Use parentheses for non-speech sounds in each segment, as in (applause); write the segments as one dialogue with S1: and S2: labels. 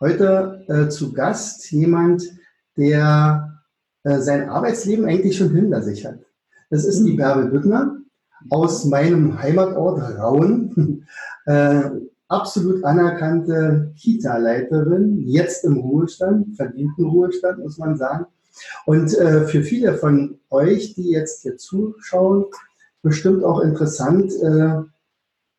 S1: Heute äh, zu Gast jemand, der äh, sein Arbeitsleben eigentlich schon hinter sich hat. Das ist die Bärbel Büttner aus meinem Heimatort Rauen. (laughs) äh, absolut anerkannte Kita-Leiterin, jetzt im Ruhestand, verdienten Ruhestand, muss man sagen. Und äh, für viele von euch, die jetzt hier zuschauen, bestimmt auch interessant, äh,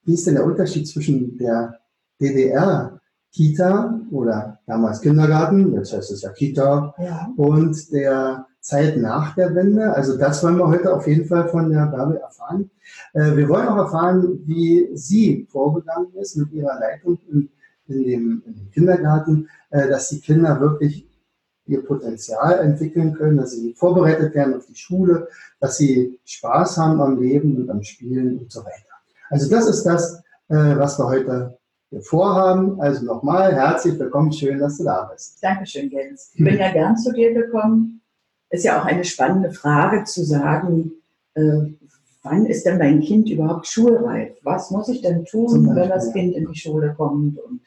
S1: wie ist denn der Unterschied zwischen der DDR Kita oder damals Kindergarten, jetzt heißt es ja Kita, ja. und der Zeit nach der Wende. Also das wollen wir heute auf jeden Fall von der Bärbel erfahren. Äh, wir wollen auch erfahren, wie sie vorgegangen ist mit ihrer Leitung in, in, dem, in dem, Kindergarten, äh, dass die Kinder wirklich ihr Potenzial entwickeln können, dass sie vorbereitet werden auf die Schule, dass sie Spaß haben am Leben und am Spielen und so weiter. Also das ist das, äh, was wir heute wir vorhaben. Also nochmal herzlich willkommen, schön, dass du da bist.
S2: Dankeschön, Jens. Ich bin ja gern zu dir gekommen. Ist ja auch eine spannende Frage zu sagen, äh, wann ist denn mein Kind überhaupt schulreif? Was muss ich denn tun, Beispiel, wenn das Kind in die Schule kommt? Und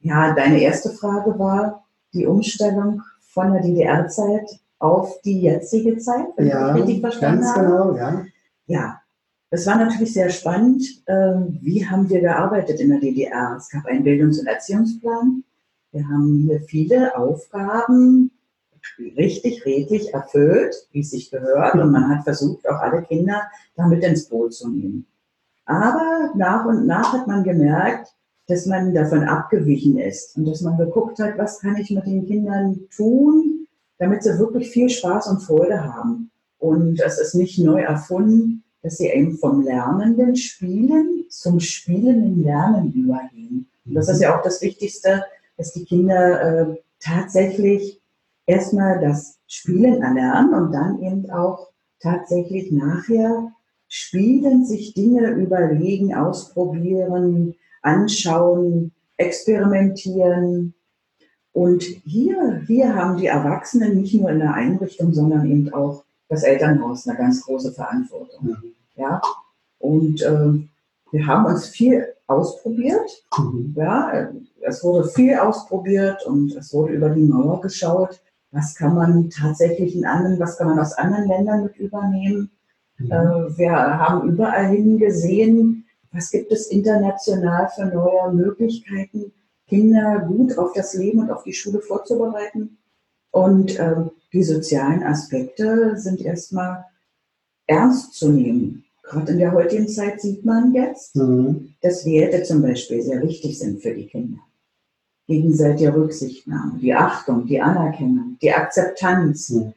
S2: ja, deine erste Frage war die Umstellung von der DDR-Zeit auf die jetzige Zeit,
S1: wenn ja, ich richtig verstanden ganz habe. Genau, ja.
S2: Ja, es war natürlich sehr spannend. Ähm, wie haben wir gearbeitet in der DDR? Es gab einen Bildungs- und Erziehungsplan. Wir haben hier viele Aufgaben richtig redlich erfüllt, wie es sich gehört. Und man hat versucht, auch alle Kinder damit ins Boot zu nehmen. Aber nach und nach hat man gemerkt, dass man davon abgewichen ist und dass man geguckt hat, was kann ich mit den Kindern tun, damit sie wirklich viel Spaß und Freude haben. Und es ist nicht neu erfunden, dass sie eben vom lernenden Spielen zum spielenden Lernen übergehen. Und das ist ja auch das Wichtigste, dass die Kinder äh, tatsächlich erstmal das Spielen erlernen und dann eben auch tatsächlich nachher spielen, sich Dinge überlegen, ausprobieren, anschauen, experimentieren. Und hier, hier haben die Erwachsenen nicht nur in der Einrichtung, sondern eben auch das Elternhaus eine ganz große Verantwortung. Mhm. Ja? Und ähm, wir haben uns viel ausprobiert. Mhm. Ja? Es wurde viel ausprobiert und es wurde über die Mauer geschaut. Was kann man tatsächlich in anderen, was kann man aus anderen Ländern mit übernehmen? Mhm. Äh, wir haben überall hingesehen, was gibt es international für neue Möglichkeiten, Kinder gut auf das Leben und auf die Schule vorzubereiten. Und ähm, die sozialen Aspekte sind erstmal ernst zu nehmen. Gerade in der heutigen Zeit sieht man jetzt, mhm. dass Werte zum Beispiel sehr wichtig sind für die Kinder. Gegenseitige Rücksichtnahme, die Achtung, die Anerkennung, die Akzeptanz. Mhm.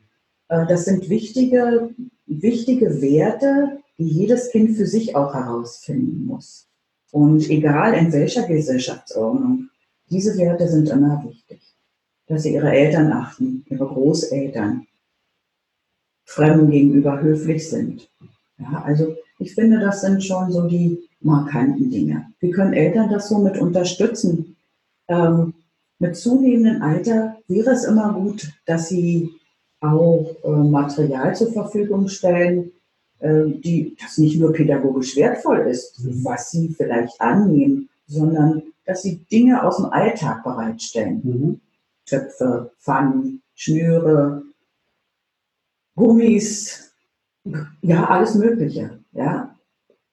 S2: Äh, das sind wichtige, wichtige Werte, die jedes Kind für sich auch herausfinden muss. Und egal in welcher Gesellschaftsordnung, diese Werte sind immer wichtig dass sie ihre Eltern achten, ihre Großeltern, Fremden gegenüber höflich sind. Ja, also ich finde, das sind schon so die markanten Dinge. Wie können Eltern das so mit unterstützen? Ähm, mit zunehmendem Alter wäre es immer gut, dass sie auch äh, Material zur Verfügung stellen, äh, die, das nicht nur pädagogisch wertvoll ist, mhm. was sie vielleicht annehmen, sondern dass sie Dinge aus dem Alltag bereitstellen. Mhm. Töpfe, Pfannen, Schnüre, Gummis, ja, alles Mögliche. Ja.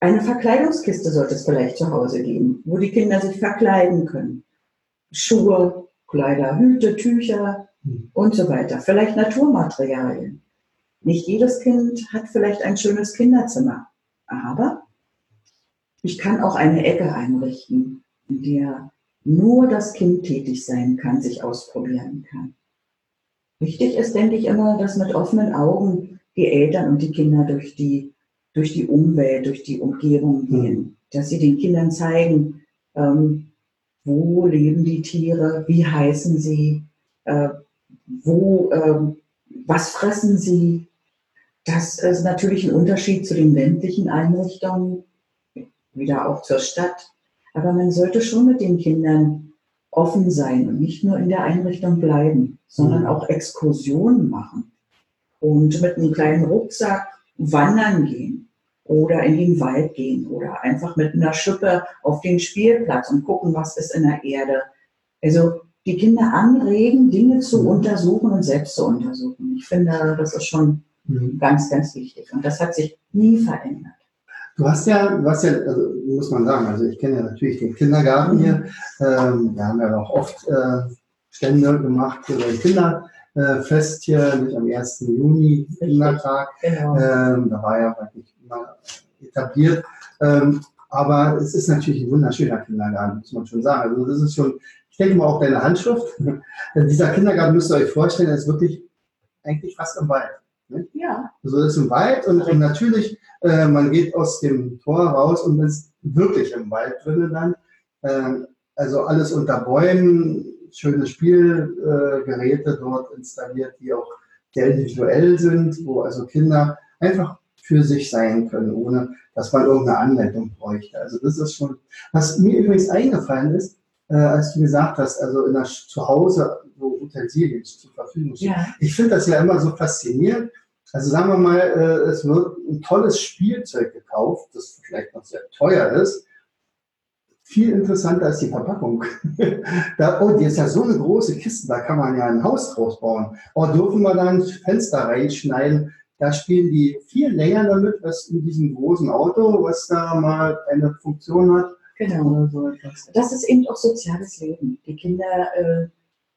S2: Eine Verkleidungskiste sollte es vielleicht zu Hause geben, wo die Kinder sich verkleiden können. Schuhe, Kleider, Hüte, Tücher und so weiter. Vielleicht Naturmaterialien. Nicht jedes Kind hat vielleicht ein schönes Kinderzimmer, aber ich kann auch eine Ecke einrichten, in der nur das Kind tätig sein kann, sich ausprobieren kann. Wichtig ist, denke ich, immer, dass mit offenen Augen die Eltern und die Kinder durch die, durch die Umwelt, durch die Umgebung gehen, dass sie den Kindern zeigen, ähm, wo leben die Tiere, wie heißen sie, äh, wo, äh, was fressen sie. Das ist natürlich ein Unterschied zu den ländlichen Einrichtungen, wieder auch zur Stadt. Aber man sollte schon mit den Kindern offen sein und nicht nur in der Einrichtung bleiben, sondern
S1: Mhm.
S2: auch Exkursionen machen und mit einem kleinen Rucksack wandern gehen oder in den Wald gehen oder einfach mit einer Schippe auf den Spielplatz und gucken, was ist in der Erde. Also die Kinder anregen, Dinge zu
S1: Mhm.
S2: untersuchen und selbst zu untersuchen. Ich finde, das ist schon
S1: Mhm.
S2: ganz, ganz wichtig. Und das hat sich nie verändert.
S1: Du hast ja, du hast ja, also muss man sagen, also ich kenne ja natürlich den Kindergarten hier. Ähm, wir haben ja auch oft äh, Stände gemacht für ein Kinderfest hier, nicht am 1. Juni, Kindertag.
S2: Genau.
S1: Ähm, da war ja praktisch immer etabliert. Ähm, aber es ist natürlich ein wunderschöner Kindergarten, muss man schon sagen. Also das ist schon, ich denke mal auch deine Handschrift. (laughs) Dieser Kindergarten müsst ihr euch vorstellen, der ist wirklich eigentlich fast im Wald.
S2: Ja,
S1: Also das ist im Wald und, und natürlich, äh, man geht aus dem Tor raus und ist wirklich im Wald drinnen dann. Ähm, also alles unter Bäumen, schöne Spielgeräte äh, dort installiert, die auch sehr individuell sind, wo also Kinder einfach für sich sein können, ohne dass man irgendeine Anleitung bräuchte. Also das ist schon, was mir übrigens eingefallen ist, äh, als du gesagt hast, also in der, zu Hause, wo Utensilien zur Verfügung stehen.
S2: ja,
S1: Ich finde das ja immer so faszinierend. Also sagen wir mal, äh, es wird ein tolles Spielzeug gekauft, das vielleicht noch sehr teuer ist. Viel interessanter ist die Verpackung. (laughs) da, oh, die ist ja so eine große Kiste, da kann man ja ein Haus draus bauen. Oh, dürfen wir da ein Fenster reinschneiden? Da spielen die viel länger damit, als in diesem großen Auto, was da mal eine Funktion hat.
S2: genau. Das ist eben auch soziales Leben. Die Kinder äh,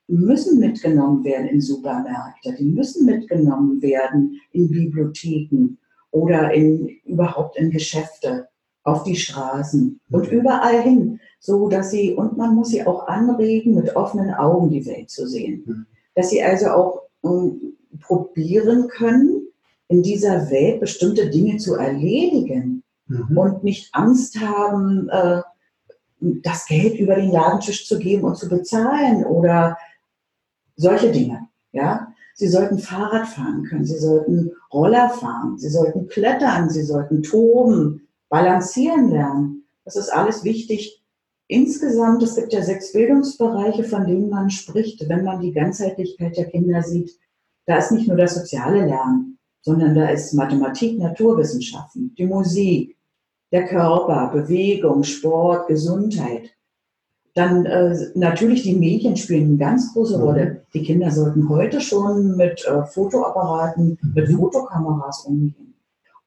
S2: müssen mitgenommen werden in Supermärkte, die müssen mitgenommen werden in Bibliotheken oder in, überhaupt in Geschäfte, auf die Straßen und
S1: Mhm.
S2: überall hin, so dass sie, und man muss sie auch anregen, mit offenen Augen die Welt zu sehen.
S1: Mhm.
S2: Dass sie also auch ähm, probieren können, in dieser Welt bestimmte Dinge zu erledigen
S1: Mhm.
S2: und nicht Angst haben, äh, das Geld über den Ladentisch zu geben und zu bezahlen oder solche Dinge. Ja, sie sollten Fahrrad fahren können, sie sollten Roller fahren, sie sollten klettern, sie sollten toben, balancieren lernen. Das ist alles wichtig. Insgesamt, es gibt ja sechs Bildungsbereiche, von denen man spricht, wenn man die Ganzheitlichkeit der Kinder sieht. Da ist nicht nur das soziale Lernen, sondern da ist Mathematik, Naturwissenschaften, die Musik, der Körper, Bewegung, Sport, Gesundheit. Dann äh, natürlich die Medien spielen eine ganz große
S1: Mhm.
S2: Rolle. Die Kinder sollten heute schon mit äh, Fotoapparaten, mit
S1: Mhm.
S2: Fotokameras umgehen.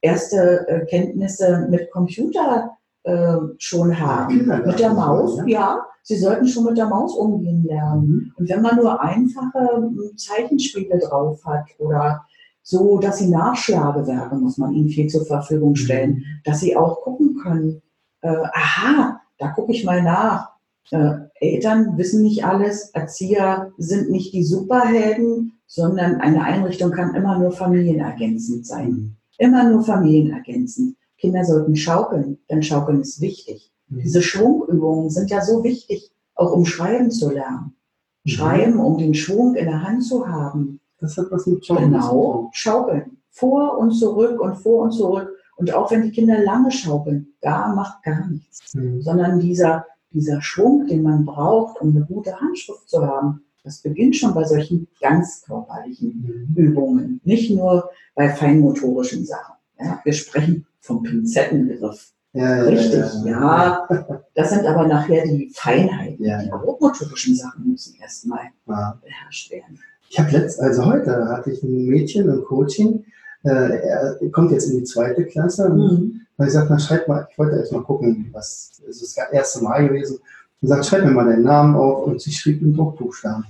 S2: Erste äh, Kenntnisse mit Computer äh, schon haben. Mit der Maus,
S1: ja.
S2: ja. Sie sollten schon mit der Maus umgehen lernen.
S1: Mhm.
S2: Und wenn man nur einfache ähm, Zeichenspiele drauf hat oder so, dass sie Nachschlagewerke, muss man ihnen viel zur Verfügung stellen, dass sie auch gucken können, äh, aha, da gucke ich mal nach. Äh, Eltern wissen nicht alles, Erzieher sind nicht die Superhelden, sondern eine Einrichtung kann immer nur familienergänzend sein.
S1: Mhm.
S2: Immer nur familienergänzend. Kinder sollten schaukeln, denn Schaukeln ist wichtig.
S1: Mhm.
S2: Diese Schwungübungen sind ja so wichtig, auch um Schreiben zu lernen.
S1: Mhm.
S2: Schreiben, um den Schwung in der Hand zu haben.
S1: Das hat was mit zu
S2: Genau, schaukeln. Vor und zurück und vor und zurück. Und auch wenn die Kinder lange schaukeln, da macht gar nichts.
S1: Mhm.
S2: Sondern dieser, dieser Schwung, den man braucht, um eine gute Handschrift zu haben, das beginnt schon bei solchen ganz körperlichen
S1: Mhm.
S2: Übungen, nicht nur bei feinmotorischen Sachen. Ja, wir sprechen vom Pinzettengriff.
S1: Ja,
S2: Richtig,
S1: ja.
S2: ja. Das sind aber nachher die Feinheiten. Die grobmotorischen Sachen müssen erstmal beherrscht werden.
S1: Ich habe letzt, also heute hatte ich ein Mädchen im Coaching, äh, er kommt jetzt in die zweite Klasse. Und
S2: Mhm.
S1: hab ich gesagt, na schreib mal, ich wollte erst mal gucken, was, es ist das erste Mal gewesen. Und sagt, schreib mir mal deinen Namen auf und sie schrieb in Druckbuchstaben.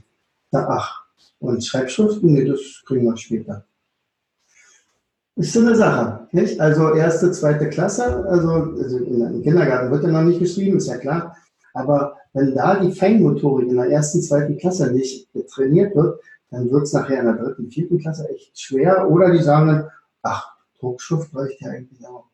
S1: Na, ach, und Schreibschriften, nee, das kriegen wir später. Ist so eine Sache, nicht? Also erste, zweite Klasse, also, also im Kindergarten wird ja noch nicht geschrieben, ist ja klar. Aber wenn da die Feinmotorik in der ersten, zweiten Klasse nicht trainiert wird, dann wird es nachher in der dritten, vierten Klasse echt schwer. Oder die sagen dann, ach, Druckschrift reicht ja eigentlich auch.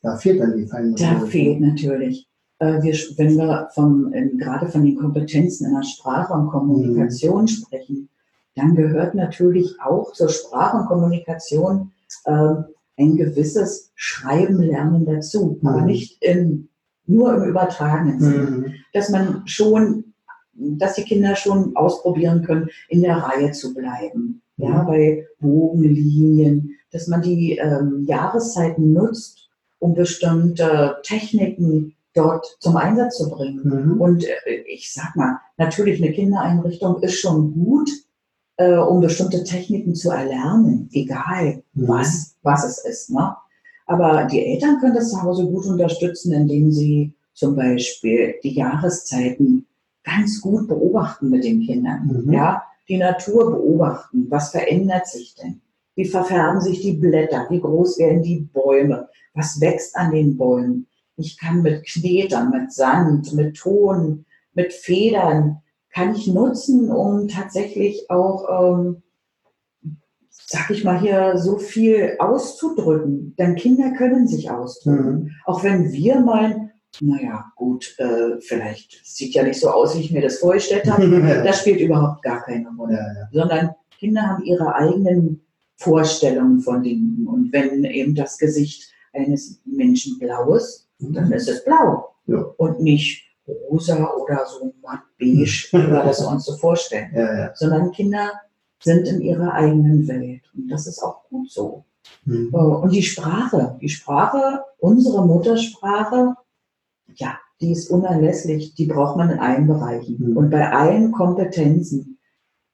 S1: Da fehlt dann die Feinmotorik.
S2: Da fehlt natürlich. äh, wir, wenn wir vom, äh, gerade von den Kompetenzen in der Sprache und Kommunikation mhm. sprechen, dann gehört natürlich auch zur Sprache und Kommunikation äh, ein gewisses Schreiben lernen dazu, mhm. aber nicht in, nur im übertragenen Sinne. Mhm. Dass man schon, dass die Kinder schon ausprobieren können, in der Reihe zu bleiben. Ja, mhm. bei Bogenlinien, dass man die ähm, Jahreszeiten nutzt, um bestimmte Techniken dort zum Einsatz zu bringen. Mhm. Und äh, ich sag mal, natürlich eine Kindereinrichtung ist schon gut, äh, um bestimmte Techniken zu erlernen, egal mhm. was, was es ist. Ne? Aber die Eltern können das zu Hause gut unterstützen, indem sie zum Beispiel die Jahreszeiten ganz gut beobachten mit den Kindern. Mhm. Ja, die Natur beobachten. Was verändert sich denn? Wie verfärben sich die Blätter? Wie groß werden die Bäume? Was wächst an den Bäumen? Ich kann mit Knetern, mit Sand, mit Ton, mit Federn, kann ich nutzen, um tatsächlich auch, ähm, sag ich mal hier, so viel auszudrücken. Denn Kinder können sich ausdrücken. Mhm. Auch wenn wir meinen, naja, gut, äh, vielleicht sieht ja nicht so aus, wie ich mir das vorgestellt habe. (laughs) das spielt überhaupt gar keine Rolle. Ja, ja. Sondern Kinder haben ihre eigenen Vorstellungen von Dingen. Und wenn eben das Gesicht eines Menschen blau ist, dann ist es blau ja. und nicht rosa oder so matt beige, (laughs) wie wir das uns so vorstellen. Sondern Kinder sind in ihrer eigenen Welt und das ist auch gut so. Mhm. Äh, und die Sprache, die Sprache, unsere Muttersprache, ja, die ist unerlässlich, die braucht man in allen Bereichen mhm. und bei allen Kompetenzen.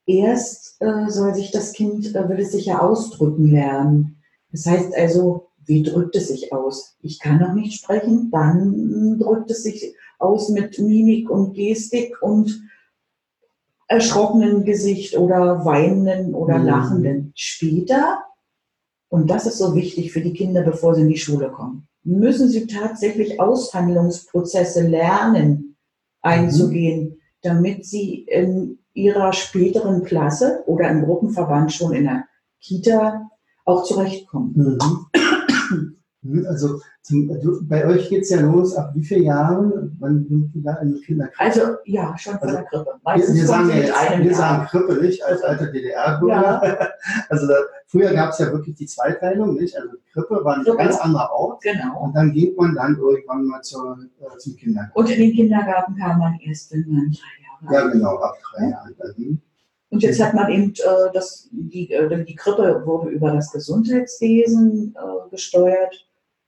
S2: Erst äh, soll sich das Kind, äh, will es sich ja ausdrücken lernen. Das heißt also, wie drückt es sich aus? Ich kann noch nicht sprechen, dann drückt es sich aus mit Mimik und Gestik und erschrockenen Gesicht oder weinenden oder mhm. lachenden. Später, und das ist so wichtig für die Kinder, bevor sie in die Schule kommen, müssen sie tatsächlich Aushandlungsprozesse lernen einzugehen, mhm. damit sie in ihrer späteren Klasse oder im Gruppenverband schon in der Kita auch zurechtkommen. Mhm.
S1: Also zum, bei euch geht es ja los, ab wie vielen Jahren? Wann sind die da in der Kinderkrippe?
S2: Also ja, schon vor also, der Krippe.
S1: Meistens wir, sagen, ja jetzt, wir sagen Krippe nicht als alter DDR-Bürger. Ja. (laughs) Also da, früher gab es ja wirklich die Zweiteilung, nicht? Also Krippe war ein Krippe. ganz anderer Ort.
S2: Genau.
S1: Und dann geht man dann irgendwann mal zur, äh, zum Kindergarten.
S2: Und in den Kindergarten kam man erst, wenn man drei
S1: Jahre alt Ja, genau, ab drei Jahren.
S2: Mhm. Und jetzt hat man eben äh, das, die, äh, die Krippe wurde über das Gesundheitswesen äh, gesteuert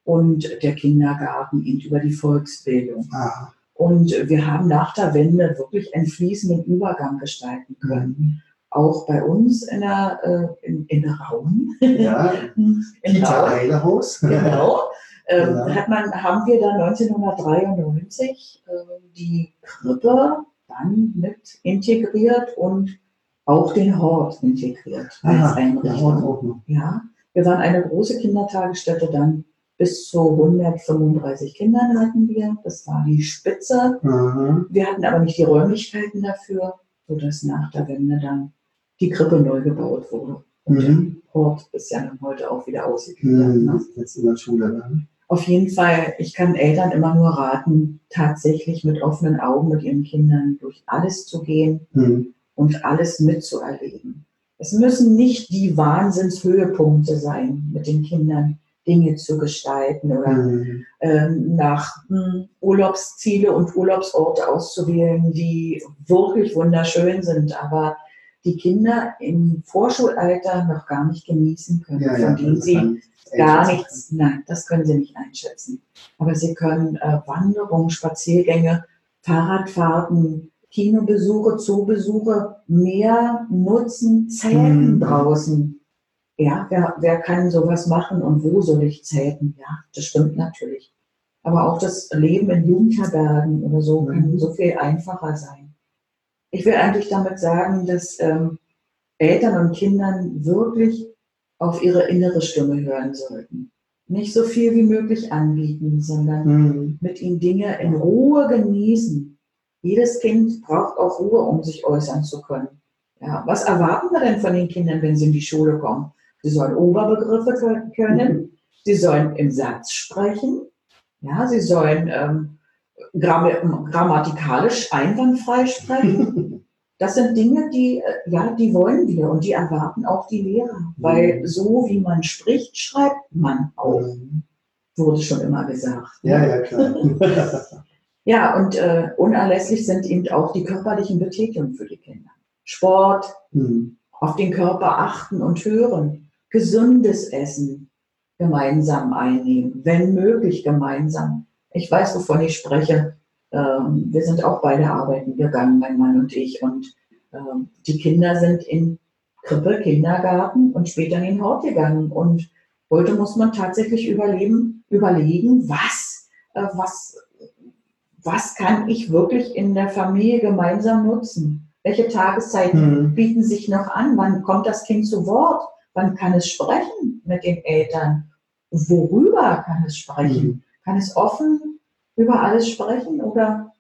S2: und der Kindergarten eben über die Volksbildung. Ah. Und wir haben nach der Wende wirklich einen fließenden Übergang gestalten können. Mhm. Auch bei uns in der, äh, in, in der Raum.
S1: Ja, (laughs) in der Haus. (laughs)
S2: Genau. Ähm, ja. hat man, haben wir dann 1993 äh, die Krippe dann mit integriert und auch den Hort integriert als Aha, Einrichtung. Ja, wir waren eine große Kindertagesstätte dann bis zu 135 Kindern hatten wir. Das war die Spitze. Mhm. Wir hatten aber nicht die Räumlichkeiten dafür, sodass nach der Wende dann die Krippe neu gebaut wurde. Und mhm. der Ort ist ja dann heute auch wieder ausgegliedert. Mhm. Ne?
S1: Jetzt in der Schule dann.
S2: Auf jeden Fall, ich kann Eltern immer nur raten, tatsächlich mit offenen Augen mit ihren Kindern durch alles zu gehen mhm. und alles mitzuerleben. Es müssen nicht die Wahnsinnshöhepunkte sein mit den Kindern, Dinge zu gestalten oder mhm. ähm, nach mh, hm, Urlaubsziele und Urlaubsorte auszuwählen, die wirklich wunderschön sind, aber die Kinder im Vorschulalter noch gar nicht genießen können, ja, von ja, denen sie gar nichts, nein, das können sie nicht einschätzen. Aber sie können äh, Wanderungen, Spaziergänge, Fahrradfahrten, Kinobesuche, Zoobesuche mehr nutzen, Zelten mhm. draußen ja, wer, wer kann sowas machen und wo soll ich zelten? Ja, das stimmt natürlich. Aber auch das Leben in Jugendherbergen oder so kann mhm. so viel einfacher sein. Ich will eigentlich damit sagen, dass ähm, Eltern und Kindern wirklich auf ihre innere Stimme hören sollten. Nicht so viel wie möglich anbieten, sondern mhm. mit ihnen Dinge in Ruhe genießen. Jedes Kind braucht auch Ruhe, um sich äußern zu können. Ja, was erwarten wir denn von den Kindern, wenn sie in die Schule kommen? Sie sollen Oberbegriffe können. Sie sollen im Satz sprechen. Ja, sie sollen ähm, Gramm grammatikalisch einwandfrei sprechen. (laughs) Das sind Dinge, die, äh, ja, die wollen wir und die erwarten auch die Lehrer. Weil so wie man spricht, schreibt man auch.
S1: Mhm.
S2: Wurde schon immer gesagt.
S1: Ja, ja, klar. (laughs)
S2: Ja, und äh, unerlässlich sind eben auch die körperlichen Betätigungen für die Kinder. Sport,
S1: Mhm.
S2: auf den Körper achten und hören, gesundes Essen gemeinsam einnehmen, wenn möglich gemeinsam. Ich weiß, wovon ich spreche. Ähm, wir sind auch beide arbeiten gegangen, mein Mann und ich. Und ähm, die Kinder sind in Krippe, Kindergarten und später in den Hort gegangen. Und heute muss man tatsächlich überleben, überlegen, was, äh, was, was kann ich wirklich in der Familie gemeinsam nutzen? Welche Tageszeiten
S1: Mhm.
S2: bieten sich noch an? Wann kommt das Kind zu Wort? Wann kann es sprechen mit den Eltern? Worüber kann es sprechen?
S1: Mhm.
S2: Kann es offen über alles sprechen oder?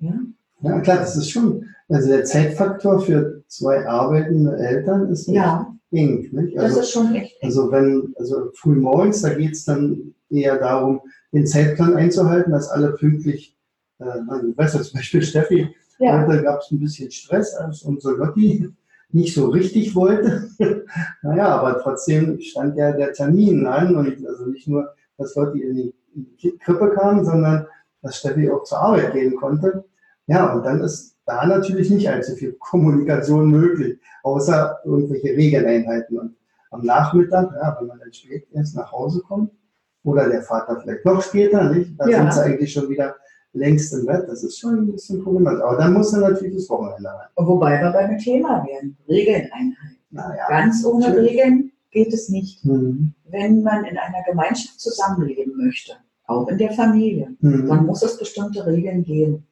S2: Ja,
S1: Ja, klar, das ist schon, also der Zeitfaktor für zwei arbeitende Eltern ist
S2: ja
S1: eng. Nicht?
S2: das
S1: Also,
S2: ist schon echt.
S1: also wenn, also früh morgens, da geht es dann eher darum, den Zeitplan einzuhalten, dass alle pünktlich, äh, also, weißt du, zum Beispiel Steffi,
S2: Ja,
S1: heute gab es ein bisschen Stress, als unsere Lotti nicht so richtig wollte. (laughs) naja, aber trotzdem stand ja der Termin an und also nicht nur, dass Lotti in die, in die Krippe kam, sondern dass Steffi auch zur Arbeit gehen konnte. Ja, und dann ist da natürlich nicht allzu viel (laughs) Kommunikation möglich, außer irgendwelche Regeleinheiten. Und am Nachmittag, ja, wenn man dann spät erst nach Hause kommt, oder der Vater vielleicht noch später, nicht? Da
S2: Ja.
S1: sind sie eigentlich schon wieder längst im Bett. Das ist schon ein bisschen problematisch. Aber dann muss er natürlich das Wochenende rein.
S2: wobei wir beim Thema werden. Regeln einhalten.
S1: Naja.
S2: Ganz ohne
S1: Natürlich.
S2: Regeln geht es nicht.
S1: Hm.
S2: Wenn man in einer Gemeinschaft zusammenleben möchte, auch in der Familie, dann
S1: Hm.
S2: muss es bestimmte Regeln geben.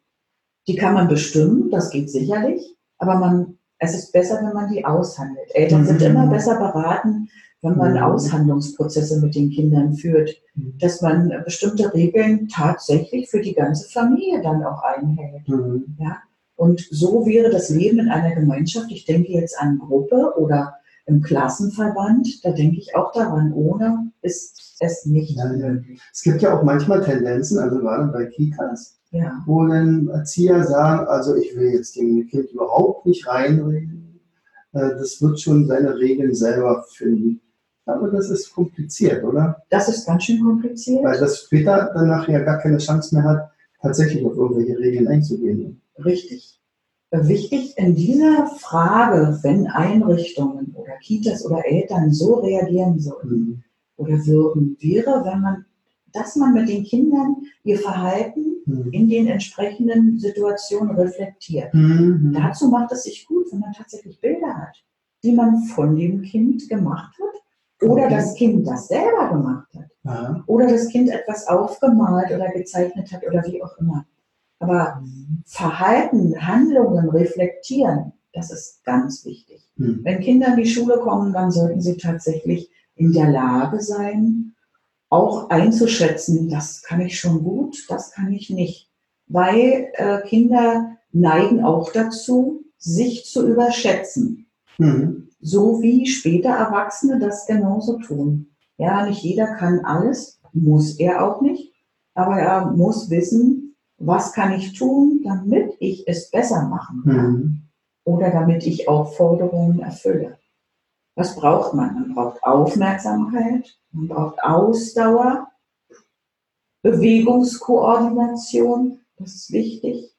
S2: Die kann man bestimmen, das geht sicherlich, aber man, es ist besser, wenn man die aushandelt. Eltern sind
S1: Mhm.
S2: immer besser beraten, wenn man
S1: Mhm.
S2: Aushandlungsprozesse mit den Kindern führt,
S1: Mhm.
S2: dass man bestimmte Regeln tatsächlich für die ganze Familie dann auch einhält.
S1: Hm.
S2: Und so wäre das Leben in einer Gemeinschaft, ich denke jetzt an Gruppe oder im Klassenverband, da denke ich auch daran, ohne ist es nicht
S1: Ja, ja.
S2: möglich.
S1: Es gibt ja auch manchmal Tendenzen, also gerade bei Kitas,
S2: Ja.
S1: wo dann Erzieher sagen, also ich will jetzt dem Kind überhaupt nicht reinreden. Äh, Das wird schon seine Regeln selber finden. Aber das ist kompliziert, oder?
S2: Das ist ganz schön kompliziert.
S1: Weil das später dann nachher gar keine Chance mehr hat, tatsächlich auf irgendwelche Regeln einzugehen.
S2: Richtig. Wichtig in dieser Frage, wenn Einrichtungen oder Kitas oder Eltern so reagieren sollen
S1: Hm.
S2: oder würden, wäre, wenn man, dass man mit den Kindern ihr Verhalten
S1: Hm.
S2: in den entsprechenden Situationen reflektiert.
S1: Hm.
S2: Dazu macht es sich gut, wenn man tatsächlich Bilder hat, die man von dem Kind gemacht hat oder
S1: Okay.
S2: das Kind das selber gemacht hat
S1: Ja.
S2: oder das Kind etwas aufgemalt oder gezeichnet hat oder wie auch immer. Aber Verhalten, Handlungen reflektieren, das ist ganz wichtig.
S1: Hm.
S2: Wenn Kinder in die Schule kommen, dann sollten sie tatsächlich in der Lage sein, auch einzuschätzen, das kann ich schon gut, das kann ich nicht. Weil äh, Kinder neigen auch dazu, sich zu überschätzen.
S1: Hm.
S2: So wie später Erwachsene das genauso tun. Ja, nicht jeder kann alles, muss er auch nicht, aber er muss wissen, was kann ich tun, damit ich es besser machen kann
S1: Hm.
S2: oder damit ich auch Forderungen erfülle. Was braucht man? Man braucht Aufmerksamkeit, man braucht Ausdauer, Bewegungskoordination, das ist wichtig.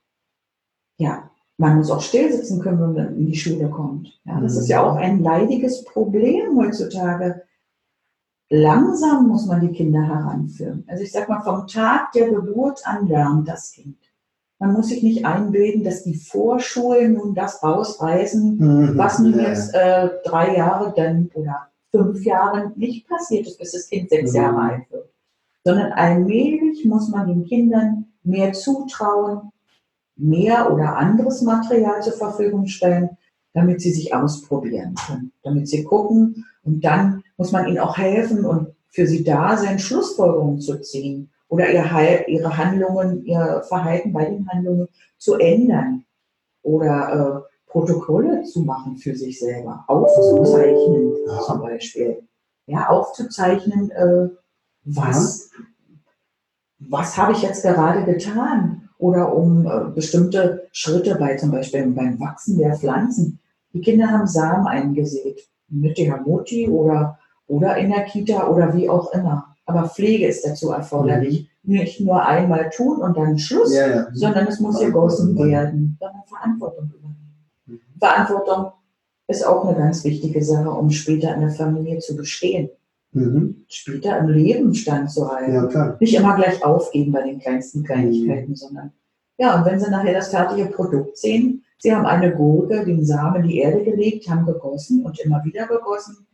S2: Ja, man muss auch still sitzen können, wenn man in die Schule kommt. Ja, das ist ja auch ein leidiges Problem heutzutage. Langsam muss man die Kinder heranführen. Also ich sag mal, vom Tag der Geburt an lernt das Kind. Man muss sich nicht einbilden, dass die Vorschulen nun das rausreißen,
S1: Hm.
S2: was nun jetzt äh, drei Jahre dann oder fünf Jahre nicht passiert ist, bis das Kind sechs
S1: Mhm.
S2: Jahre alt wird. Sondern allmählich muss man den Kindern mehr zutrauen, mehr oder anderes Material zur Verfügung stellen, damit sie sich ausprobieren können, damit sie gucken und dann muss man ihnen auch helfen und für sie da sein, Schlussfolgerungen zu ziehen oder ihre Handlungen, ihr Verhalten bei den Handlungen zu ändern oder äh, Protokolle zu machen für sich selber, aufzuzeichnen
S1: Ja.
S2: zum Beispiel. Ja, aufzuzeichnen, äh, was, was habe ich jetzt gerade getan? Oder um äh, bestimmte Schritte bei zum Beispiel beim Wachsen der Pflanzen. Die Kinder haben Samen eingesät, mit der Mutti oder, oder in der Kita oder wie auch immer. Aber Pflege ist dazu erforderlich. Nicht nur einmal tun und dann Schluss,
S1: Ja, ja.
S2: sondern es muss gegossen werden, sondern Verantwortung übernehmen.
S1: Mhm.
S2: Verantwortung ist auch eine ganz wichtige Sache, um später in der Familie zu bestehen,
S1: Mhm.
S2: später im Leben standzuhalten.
S1: Ja, klar.
S2: Nicht immer gleich aufgeben bei den kleinsten Kleinigkeiten, sondern ja, und wenn Sie nachher das fertige Produkt sehen, Sie haben eine Gurke, den Samen in die Erde gelegt, haben gegossen und immer wieder gegossen,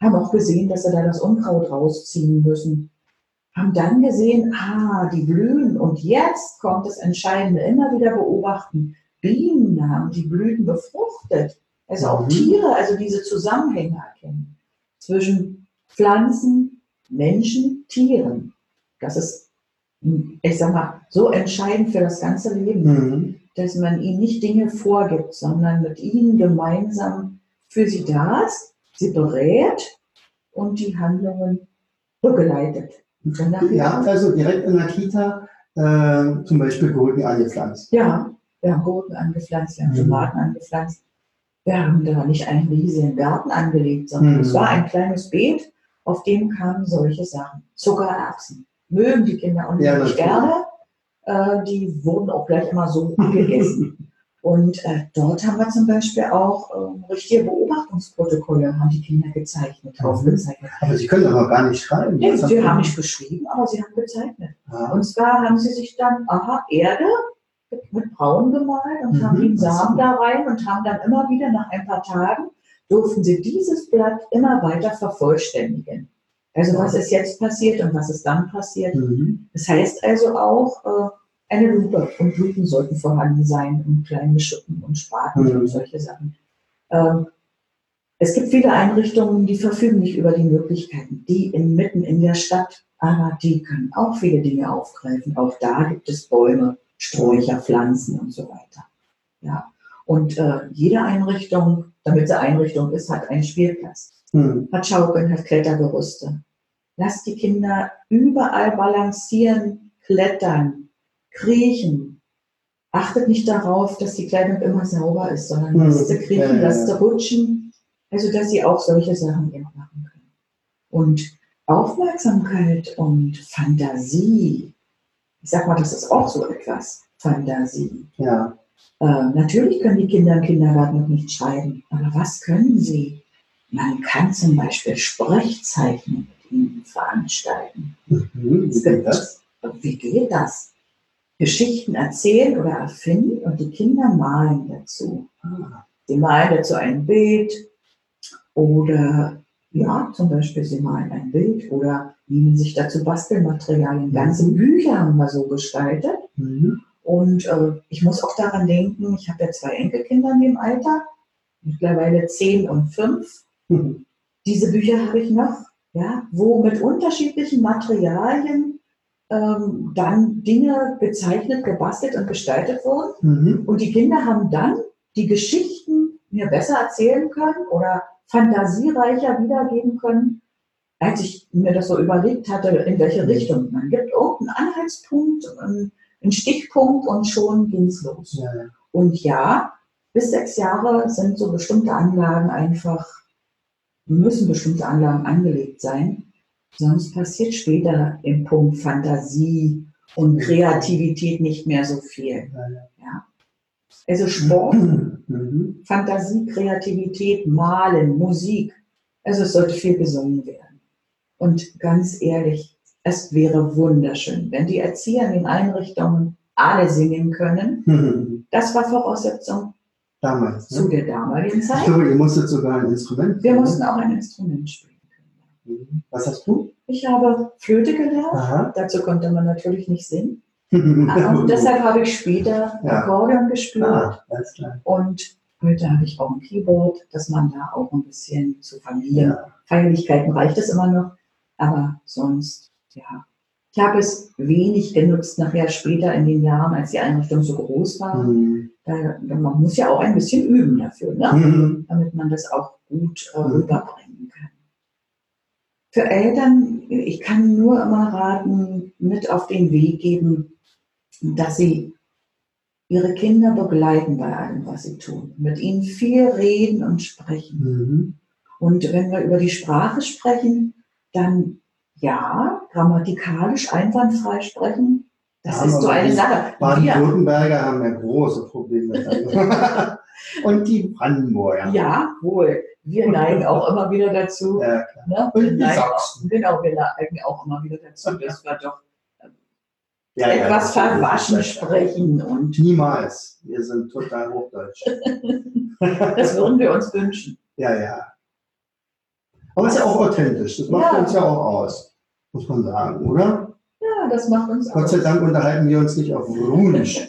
S2: haben auch gesehen, dass Sie da das Unkraut rausziehen müssen, haben dann gesehen, ah, die blühen und jetzt kommt das Entscheidende, immer wieder beobachten. Bienen haben die Blüten befruchtet, also auch
S1: Mhm.
S2: Tiere, also diese Zusammenhänge erkennen zwischen Pflanzen, Menschen, Tieren. Das ist, ich sag mal, so entscheidend für das ganze Leben,
S1: Mhm.
S2: dass man ihnen nicht Dinge vorgibt, sondern mit ihnen gemeinsam für sie da ist, sie berät und die Handlungen begleitet.
S1: Habt also direkt in der Kita äh, zum Beispiel Gurken angepflanzt.
S2: Ja, wir haben Gurken angepflanzt, wir haben
S1: Mhm.
S2: Tomaten angepflanzt. Wir haben da nicht einen riesigen Garten angelegt, sondern
S1: Mhm.
S2: es war ein kleines Beet, auf dem kamen solche Sachen. Zuckererbsen. Mögen die Kinder unheimlich
S1: Ja,
S2: gerne. Äh, die wurden auch gleich immer so gegessen. (laughs) Und äh, dort haben wir zum Beispiel auch ähm, richtige Beobachtungsprotokolle, haben die Kinder gezeichnet,
S1: Mhm.
S2: aufgezeichnet.
S1: Aber Sie können aber gar nicht schreiben.
S2: Nee, sie haben nicht geschrieben, aber sie haben gezeichnet.
S1: Ah,
S2: Und zwar haben sie sich dann, aha, Erde mit Braun gemalt und
S1: Mhm,
S2: haben den. Samen da rein und haben dann immer wieder nach ein paar Tagen durften sie dieses Blatt immer weiter vervollständigen. Also was ist jetzt passiert und was ist dann passiert.
S1: Mhm.
S2: Das heißt also auch, äh, eine Lupe und Lupen sollten vorhanden sein und kleine Schuppen und Spaten
S1: Mhm.
S2: und solche Sachen. Ähm, es gibt viele Einrichtungen, die verfügen nicht über die Möglichkeiten, die inmitten in der Stadt, aber die können auch viele Dinge aufgreifen. Auch da gibt es Bäume, Sträucher, Pflanzen und so weiter. Ja. Und äh, jede Einrichtung, damit sie Einrichtung ist, hat einen Spielplatz
S1: Mhm.
S2: hat Schaukeln, hat Klettergerüste. Lasst die Kinder überall balancieren, klettern, kriechen. Achtet nicht darauf, dass die Kleidung immer sauber ist, sondern
S1: Mhm.
S2: lasst sie kriechen,
S1: Ja, ja,
S2: lasst sie rutschen. Also, dass sie auch solche Sachen eben machen können. Und Aufmerksamkeit und Fantasie. Ich sag mal, das ist auch so etwas. Fantasie.
S1: Ja.
S2: Äh, natürlich können die Kinder im Kindergarten noch nicht schreiben, aber was können sie? Man kann zum Beispiel Sprechzeichen mit ihnen veranstalten.
S1: Mhm. Wie geht das?
S2: Wie geht das? Geschichten erzählen oder erfinden und die Kinder malen dazu.
S1: Ah.
S2: Sie malen dazu ein Bild oder ja, zum Beispiel sie malen ein Bild oder nehmen sich dazu Bastelmaterialien. Ganze Bücher haben wir so gestaltet.
S1: Mhm.
S2: Und äh, ich muss auch daran denken, ich habe ja zwei Enkelkinder in dem Alter, mittlerweile zehn und fünf.
S1: Mhm.
S2: Diese Bücher habe ich noch, ja, wo mit unterschiedlichen Materialien ähm, dann Dinge gezeichnet, gebastelt und gestaltet wurden.
S1: Mhm.
S2: Und die Kinder haben dann die Geschichten mir besser erzählen können oder fantasiereicher wiedergeben können, als ich mir das so überlegt hatte, in welche Richtung. Man gibt irgendeinen Anhaltspunkt, einen einen Stichpunkt und schon ging's los.
S1: Ja.
S2: Und ja, bis sechs Jahre sind so bestimmte Anlagen einfach, müssen bestimmte Anlagen angelegt sein. Sonst passiert später im Punkt Fantasie und Kreativität nicht mehr so viel.
S1: Ja.
S2: Also Sport,
S1: Mhm.
S2: Fantasie, Kreativität, Malen, Musik. Also es sollte viel gesungen werden. Und ganz ehrlich, es wäre wunderschön, wenn die Erzieher in den Einrichtungen alle singen können.
S1: Mhm. (laughs)
S2: Das war Voraussetzung
S1: Damals.
S2: zu
S1: Ne?
S2: der damaligen
S1: Ich
S2: Zeit.
S1: glaube, ihr musstet sogar ein Instrument.
S2: Wir
S1: ne?
S2: mussten auch ein Instrument spielen können.
S1: Mhm. Was hast du?
S2: Ich habe Flöte gelernt.
S1: Aha.
S2: Dazu konnte man natürlich nicht singen. (laughs) Und deshalb habe ich später
S1: Ja.
S2: Akkordeon gespielt.
S1: Ah.
S2: Und heute habe ich auch ein Keyboard, dass man da auch ein bisschen zu Familien
S1: Ja.
S2: Feierlichkeiten reicht es immer noch, aber sonst, ja. Ich habe es wenig genutzt nachher später in den Jahren, als die Einrichtung so groß war.
S1: Mhm.
S2: Da, man muss ja auch ein bisschen üben dafür, ne?
S1: Mhm.
S2: damit man das auch gut äh,
S1: Mhm.
S2: rüberbringen kann. für Eltern, ich kann nur immer raten, mit auf den Weg geben, dass sie ihre Kinder begleiten bei allem, was sie tun. Mit ihnen viel reden und sprechen.
S1: Mhm.
S2: Und wenn wir über die Sprache sprechen, dann ja, grammatikalisch einwandfrei sprechen. Das
S1: Ja,
S2: ist so eine Sache.
S1: Baden-Württemberger haben ja große Probleme damit. (laughs) (laughs) Und die Brandenburger.
S2: ja, wohl. Wir neigen auch immer wieder dazu.
S1: Ja, klar.
S2: Ne?
S1: Und
S2: Wir
S1: die Sachsen.
S2: Auch, genau, wir neigen auch immer wieder dazu, (laughs) dass wir doch
S1: Ja, ja,
S2: etwas verwaschen sprechen und
S1: Niemals. Wir sind total hochdeutsch.
S2: das würden wir uns wünschen.
S1: Ja, ja. Aber es ist ja auch authentisch. Das macht
S2: Ja.
S1: uns ja auch aus. Muss man sagen, oder?
S2: Ja, das macht uns
S1: Gott sei
S2: aus.
S1: Dank unterhalten wir uns nicht auf Wunsch.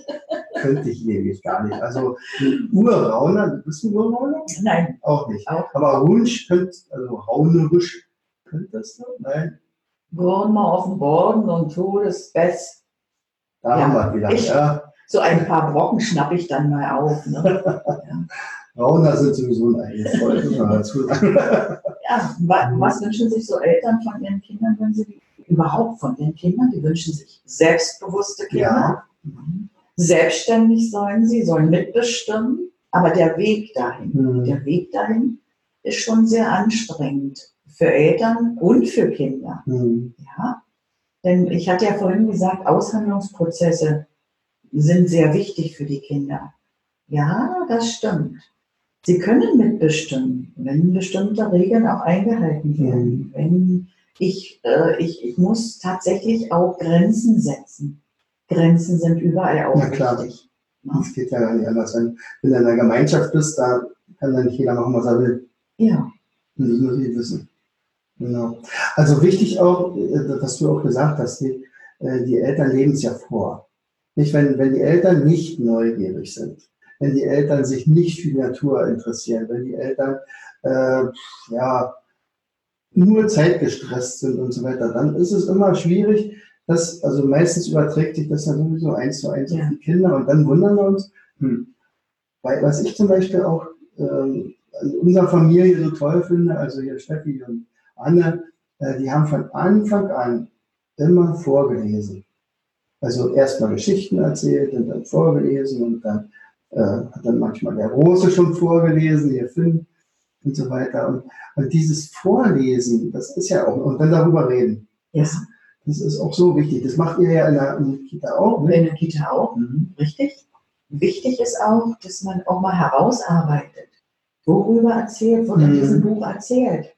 S1: Könnte ich nämlich gar nicht. Also ein Urrauner, du bist ein Urrauner?
S2: Nein,
S1: Auch nicht.
S2: auch
S1: Aber Wunsch könnte, also raunerisch, könntest du? Nein,
S2: Gorn mal auf dem Boden und Todesbest.
S1: da
S2: Ja,
S1: haben wir wieder.
S2: ich-
S1: Ja,
S2: So ein paar Brocken schnapp ich dann mal auf. Ne? (laughs)
S1: Rauner sind sowieso ein eigenes Volk, muss man dazu sagen.
S2: Ja, wa- was wünschen sich so Eltern von ihren Kindern, wenn sie überhaupt von ihren Kindern? Die wünschen sich selbstbewusste Kinder.
S1: Ja.
S2: Selbstständig sollen sie, sollen mitbestimmen. Aber der Weg dahin,
S1: Hm.
S2: der Weg dahin ist schon sehr anstrengend für Eltern und für Kinder.
S1: Hm.
S2: Ja, denn ich hatte ja vorhin gesagt, Aushandlungsprozesse sind sehr wichtig für die Kinder. Ja, das stimmt. Sie können mitbestimmen, wenn bestimmte Regeln auch eingehalten werden. Wenn ich, äh, ich, ich muss tatsächlich auch Grenzen setzen. Grenzen sind überall auch
S1: Na klar.
S2: wichtig.
S1: Das geht ja gar nicht anders. Wenn, wenn du in einer Gemeinschaft bist, da kann dann nicht jeder machen, was er will.
S2: Ja,
S1: Und Das muss ich wissen. Genau. Also wichtig auch, äh, was du auch gesagt hast, die, äh, die Eltern leben es ja vor. Nicht, wenn, wenn die Eltern nicht neugierig sind, wenn die Eltern sich nicht für die Natur interessieren, wenn die Eltern äh, ja nur zeitgestresst sind und so weiter, dann ist es immer schwierig, dass, also meistens überträgt sich das dann sowieso eins zu eins
S2: Ja.
S1: auf die Kinder und dann wundern wir uns, hm, weil was ich zum Beispiel auch ähm, in unserer Familie so toll finde, also hier Steffi und Anne, äh, die haben von Anfang an immer vorgelesen. Also erstmal Geschichten erzählt und dann vorgelesen und dann äh, hat dann manchmal der Große schon vorgelesen, hier Finn und so weiter. Und, und dieses Vorlesen, das ist ja auch, und dann darüber reden,
S2: ja.
S1: das ist auch so wichtig. Das macht ihr ja in der, in der Kita auch, ne?
S2: in der Kita auch.
S1: Mhm.
S2: Richtig. Wichtig ist auch, dass man auch mal herausarbeitet. Worüber erzählt, wird in
S1: Mhm.
S2: diesem Buch erzählt.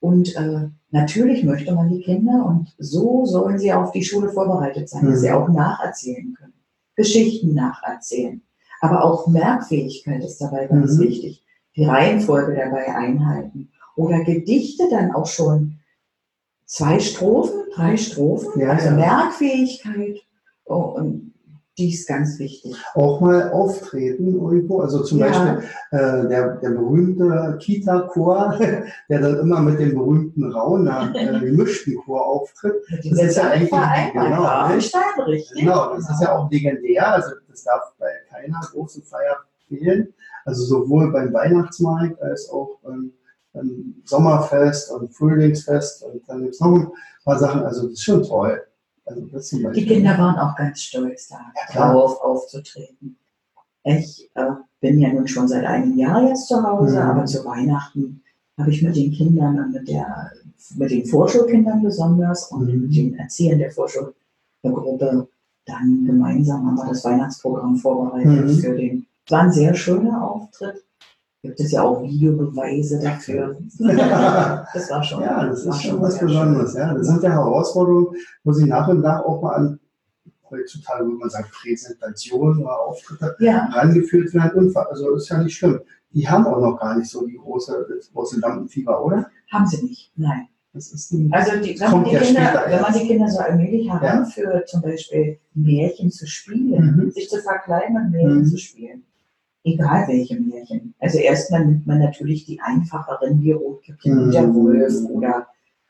S2: Und äh, natürlich möchte man die Kinder und so sollen sie auf die Schule vorbereitet sein, dass
S1: Mhm.
S2: sie auch nacherzählen können. Geschichten nacherzählen. Aber auch Merkfähigkeit ist dabei ganz
S1: Mhm.
S2: wichtig. Die Reihenfolge dabei einhalten. Oder Gedichte dann auch schon zwei Strophen, drei Strophen,
S1: Ja,
S2: also
S1: ja.
S2: Merkfähigkeit. Oh, und die ist ganz wichtig.
S1: Auch mal auftreten irgendwo, also zum
S2: Ja.
S1: Beispiel äh, der, der berühmte Kita-Chor, (laughs) der dann immer mit dem berühmten Rauner äh, (laughs) gemischten Chor auftritt. Das ist ja eigentlich- genau,
S2: Grafenstein, richtig?
S1: Genau, das ist ja auch legendär, also das darf bei keiner großen Feier fehlen. Also sowohl beim Weihnachtsmarkt als auch beim, beim Sommerfest und Frühlingsfest und dann gibt es noch ein paar Sachen, also das ist schon toll. Also das zum
S2: Die
S1: Beispiel.
S2: Kinder waren auch ganz stolz, da
S1: Ja, klar.
S2: drauf aufzutreten. Ich äh, bin ja nun schon seit einem Jahr jetzt zu Hause,
S1: Mhm.
S2: aber zu Weihnachten habe ich mit den Kindern und mit, der, mit den Vorschulkindern besonders und
S1: Mhm.
S2: mit den Erziehern der Vorschulgruppe dann gemeinsam haben wir das Weihnachtsprogramm vorbereitet
S1: Mhm.
S2: für den. Es war ein sehr schöner Auftritt. Gibt es ja auch Videobeweise dafür. Das war schon.
S1: Ja, das
S2: war
S1: ist schon was
S2: schön.
S1: Besonderes. Ja, das sind ja Herausforderungen, wo sie nach und nach auch mal an, heutzutage würde man sagen, Präsentationen oder Auftritte
S2: Ja,
S1: rangeführt werden. Und, also ist ja nicht schlimm. Die haben auch noch gar nicht so die große, das große Lampenfieber, oder?
S2: haben sie nicht. Nein.
S1: Das ist ein,
S2: Also die, wenn, man
S1: kommt
S2: die
S1: ja
S2: Kinder, wenn man die Kinder so allmählich heranführt, zum Beispiel Märchen zu spielen,
S1: Mhm.
S2: sich zu verkleiden, Märchen
S1: Mhm.
S2: zu spielen. Egal welche Märchen. Also erstmal nimmt man natürlich die einfacheren, wie Rotkäppchen und der
S1: Mhm.
S2: Wolf oder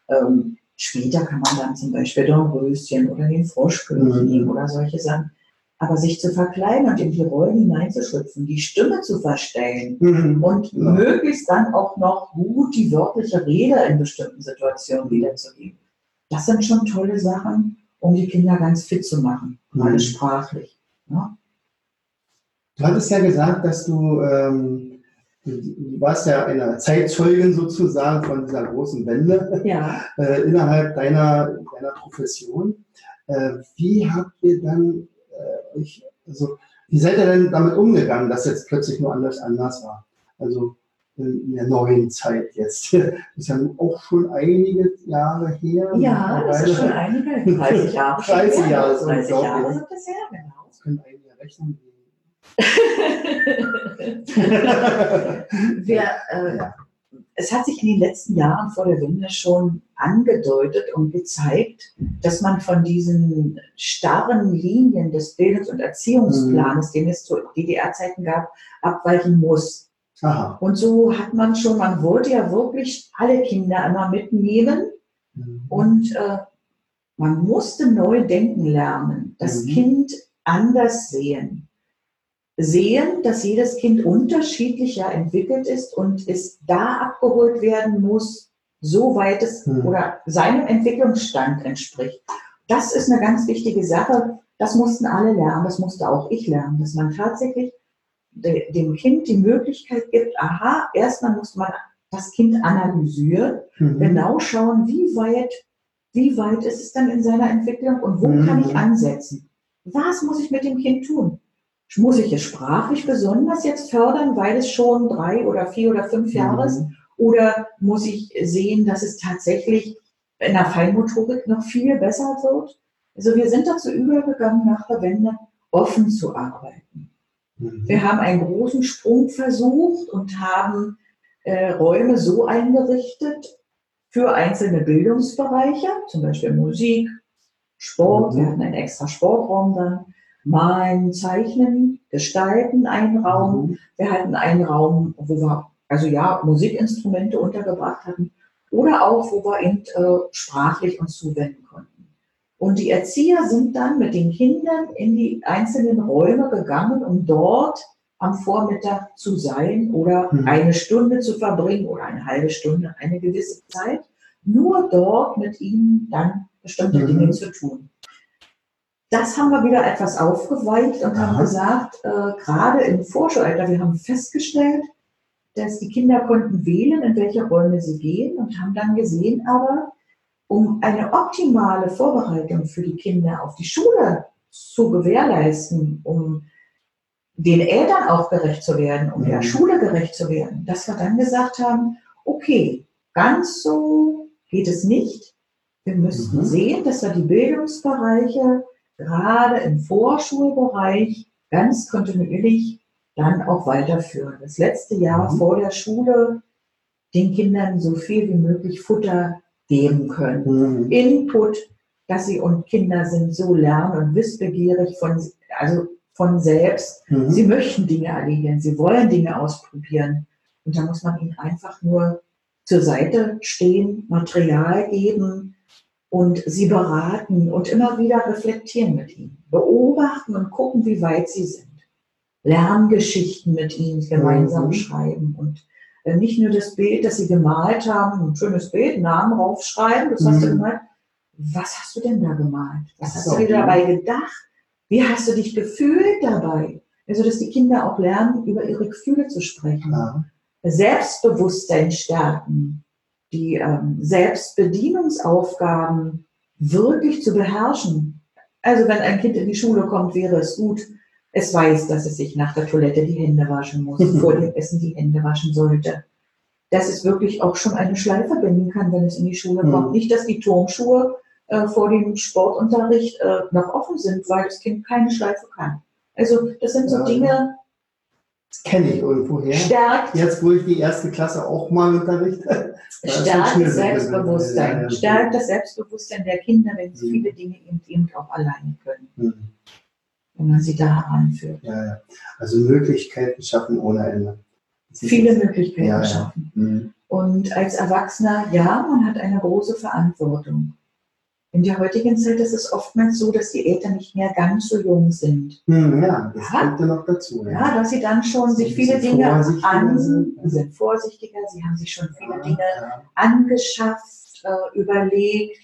S2: ähm, später kann man dann zum Beispiel Dornröschen oder den Froschkönig
S1: Mhm.
S2: nehmen oder solche Sachen. Aber sich zu verkleiden und in die Rollen hineinzuschlüpfen, die Stimme zu verstellen
S1: Mhm.
S2: und
S1: Ja.
S2: möglichst dann auch noch gut die wörtliche Rede in bestimmten Situationen wiederzugeben. Das sind schon tolle Sachen, um die Kinder ganz fit zu machen, gerade
S1: Mhm.
S2: sprachlich. Ja?
S1: Du hattest ja gesagt, dass du, ähm, du, warst ja eine Zeitzeugin sozusagen von dieser großen Wende
S2: ja. (laughs)
S1: äh, innerhalb deiner, deiner Profession. Äh, wie habt ihr dann äh, euch, also wie seid ihr denn damit umgegangen, dass jetzt plötzlich nur anders anders war? Also in der neuen Zeit jetzt. Das (laughs) ist ja auch schon einige Jahre her.
S2: Ja, das ist schon einige, (laughs) 30 Jahre. schon
S1: 30
S2: her.
S1: Jahre, ist
S2: 30 Jahre sind das her, genau.
S1: Das können einige rechnen. (laughs)
S2: Wir, äh, es hat sich in den letzten Jahren vor der Wende schon angedeutet und gezeigt, dass man von diesen starren Linien des Bildungs- und Erziehungsplanes, den es zu DDR-Zeiten gab, abweichen muss.
S1: Aha.
S2: Und so hat man schon, man wollte ja wirklich alle Kinder immer mitnehmen
S1: Mhm.
S2: und äh, man musste neu denken lernen, das
S1: Mhm.
S2: Kind anders sehen. Sehen, dass jedes Kind unterschiedlich ja entwickelt ist und es da abgeholt werden muss, soweit es
S1: Mhm.
S2: oder seinem Entwicklungsstand entspricht. Das ist eine ganz wichtige Sache. Das mussten alle lernen, das musste auch ich lernen, dass man tatsächlich de, dem Kind die Möglichkeit gibt, aha, erstmal muss man das Kind analysieren
S1: Mhm.
S2: genau schauen, wie weit, wie weit ist es dann in seiner Entwicklung und wo
S1: Mhm.
S2: kann ich ansetzen? Was muss ich mit dem Kind tun? Muss ich es sprachlich besonders jetzt fördern, weil es schon drei oder vier oder fünf Jahre ist?
S1: Mhm.
S2: Oder muss ich sehen, dass es tatsächlich in der Feinmotorik noch viel besser wird? Also wir sind dazu übergegangen, nach der Wende offen zu arbeiten.
S1: Mhm.
S2: Wir haben einen großen Sprung versucht und haben äh, Räume so eingerichtet für einzelne Bildungsbereiche, zum Beispiel Musik, Sport.
S1: Mhm.
S2: Wir hatten einen extra Sportraum dann, Malen, Zeichnen, Gestalten, einen Raum.
S1: Mhm.
S2: Wir hatten einen Raum, wo wir also ja Musikinstrumente untergebracht hatten oder auch, wo wir eben äh, sprachlich uns zuwenden konnten. Und die Erzieher sind dann mit den Kindern in die einzelnen Räume gegangen, um dort am Vormittag zu sein oder
S1: Mhm.
S2: eine Stunde zu verbringen oder eine halbe Stunde, eine gewisse Zeit, nur dort mit ihnen dann bestimmte
S1: Mhm.
S2: Dinge zu tun. Das haben wir wieder etwas aufgeweicht und haben
S1: Aha.
S2: gesagt, äh, gerade im Vorschulalter, wir haben festgestellt, dass die Kinder konnten wählen, in welche Räume sie gehen und haben dann gesehen, aber um eine optimale Vorbereitung für die Kinder auf die Schule zu gewährleisten, um den Eltern auch gerecht zu werden, um der
S1: Mhm.
S2: Schule gerecht zu werden, dass wir dann gesagt haben, okay, ganz so geht es nicht. Wir müssen
S1: Mhm.
S2: sehen, dass wir die Bildungsbereiche gerade im Vorschulbereich ganz kontinuierlich dann auch weiterführen. Das letzte Jahr
S1: Mhm.
S2: vor der Schule den Kindern so viel wie möglich Futter geben können.
S1: Mhm.
S2: Input, dass sie und Kinder sind so lern- und wissbegierig von, also von selbst.
S1: Mhm.
S2: Sie möchten Dinge erledigen, sie wollen Dinge ausprobieren. Und da muss man ihnen einfach nur zur Seite stehen, Material geben und sie beraten und immer wieder reflektieren mit ihnen. Beobachten und gucken, wie weit sie sind. Lerngeschichten mit ihnen gemeinsam
S1: Mhm.
S2: schreiben und äh, nicht nur das Bild, das sie gemalt haben, ein schönes Bild, Namen raufschreiben, das hast du
S1: Mhm.
S2: gemalt. Was hast du denn da gemalt? Was hast
S1: so,
S2: du dir
S1: mhm.
S2: dabei gedacht? Wie hast du dich gefühlt dabei? Also, dass die Kinder auch lernen, über ihre Gefühle zu sprechen.
S1: Ja.
S2: Selbstbewusstsein stärken, die ähm, Selbstbedienungsaufgaben wirklich zu beherrschen. Also wenn ein Kind in die Schule kommt, wäre es gut, es weiß, dass es sich nach der Toilette die Hände waschen muss, (laughs) vor dem Essen die Hände waschen sollte. Dass es wirklich auch schon eine Schleife binden kann, wenn es in die Schule
S1: Mhm.
S2: kommt. Nicht, dass die Turnschuhe äh, vor dem Sportunterricht äh, noch offen sind, weil das Kind keine Schleife kann. Also das sind so
S1: Ja,
S2: Dinge,
S1: Das kenne ich irgendwoher.
S2: stärkt
S1: Jetzt, wo ich die erste Klasse auch mal unterrichte.
S2: Stärkt das. Selbstbewusstsein,
S1: Ja, ja,
S2: stärkt das Selbstbewusstsein der Kinder, wenn sie
S1: Mhm.
S2: viele Dinge eben, eben auch alleine können,
S1: Mhm.
S2: wenn man sie da heranführt.
S1: Ja. Also Möglichkeiten schaffen ohne Ende.
S2: Viele Möglichkeiten schaffen.
S1: Mhm.
S2: Und als Erwachsener, ja, man hat eine große Verantwortung. In der heutigen Zeit ist es oftmals so, dass die Eltern nicht mehr ganz so jung sind.
S1: Hm, ja, das
S2: Ja.
S1: kommt ja noch dazu.
S2: Ja, dass sie dann schon
S1: Sie
S2: sich viele Dinge an,
S1: sind.
S2: sind vorsichtiger, sie haben sich schon viele Dinge
S1: Ja.
S2: angeschafft, äh, überlegt.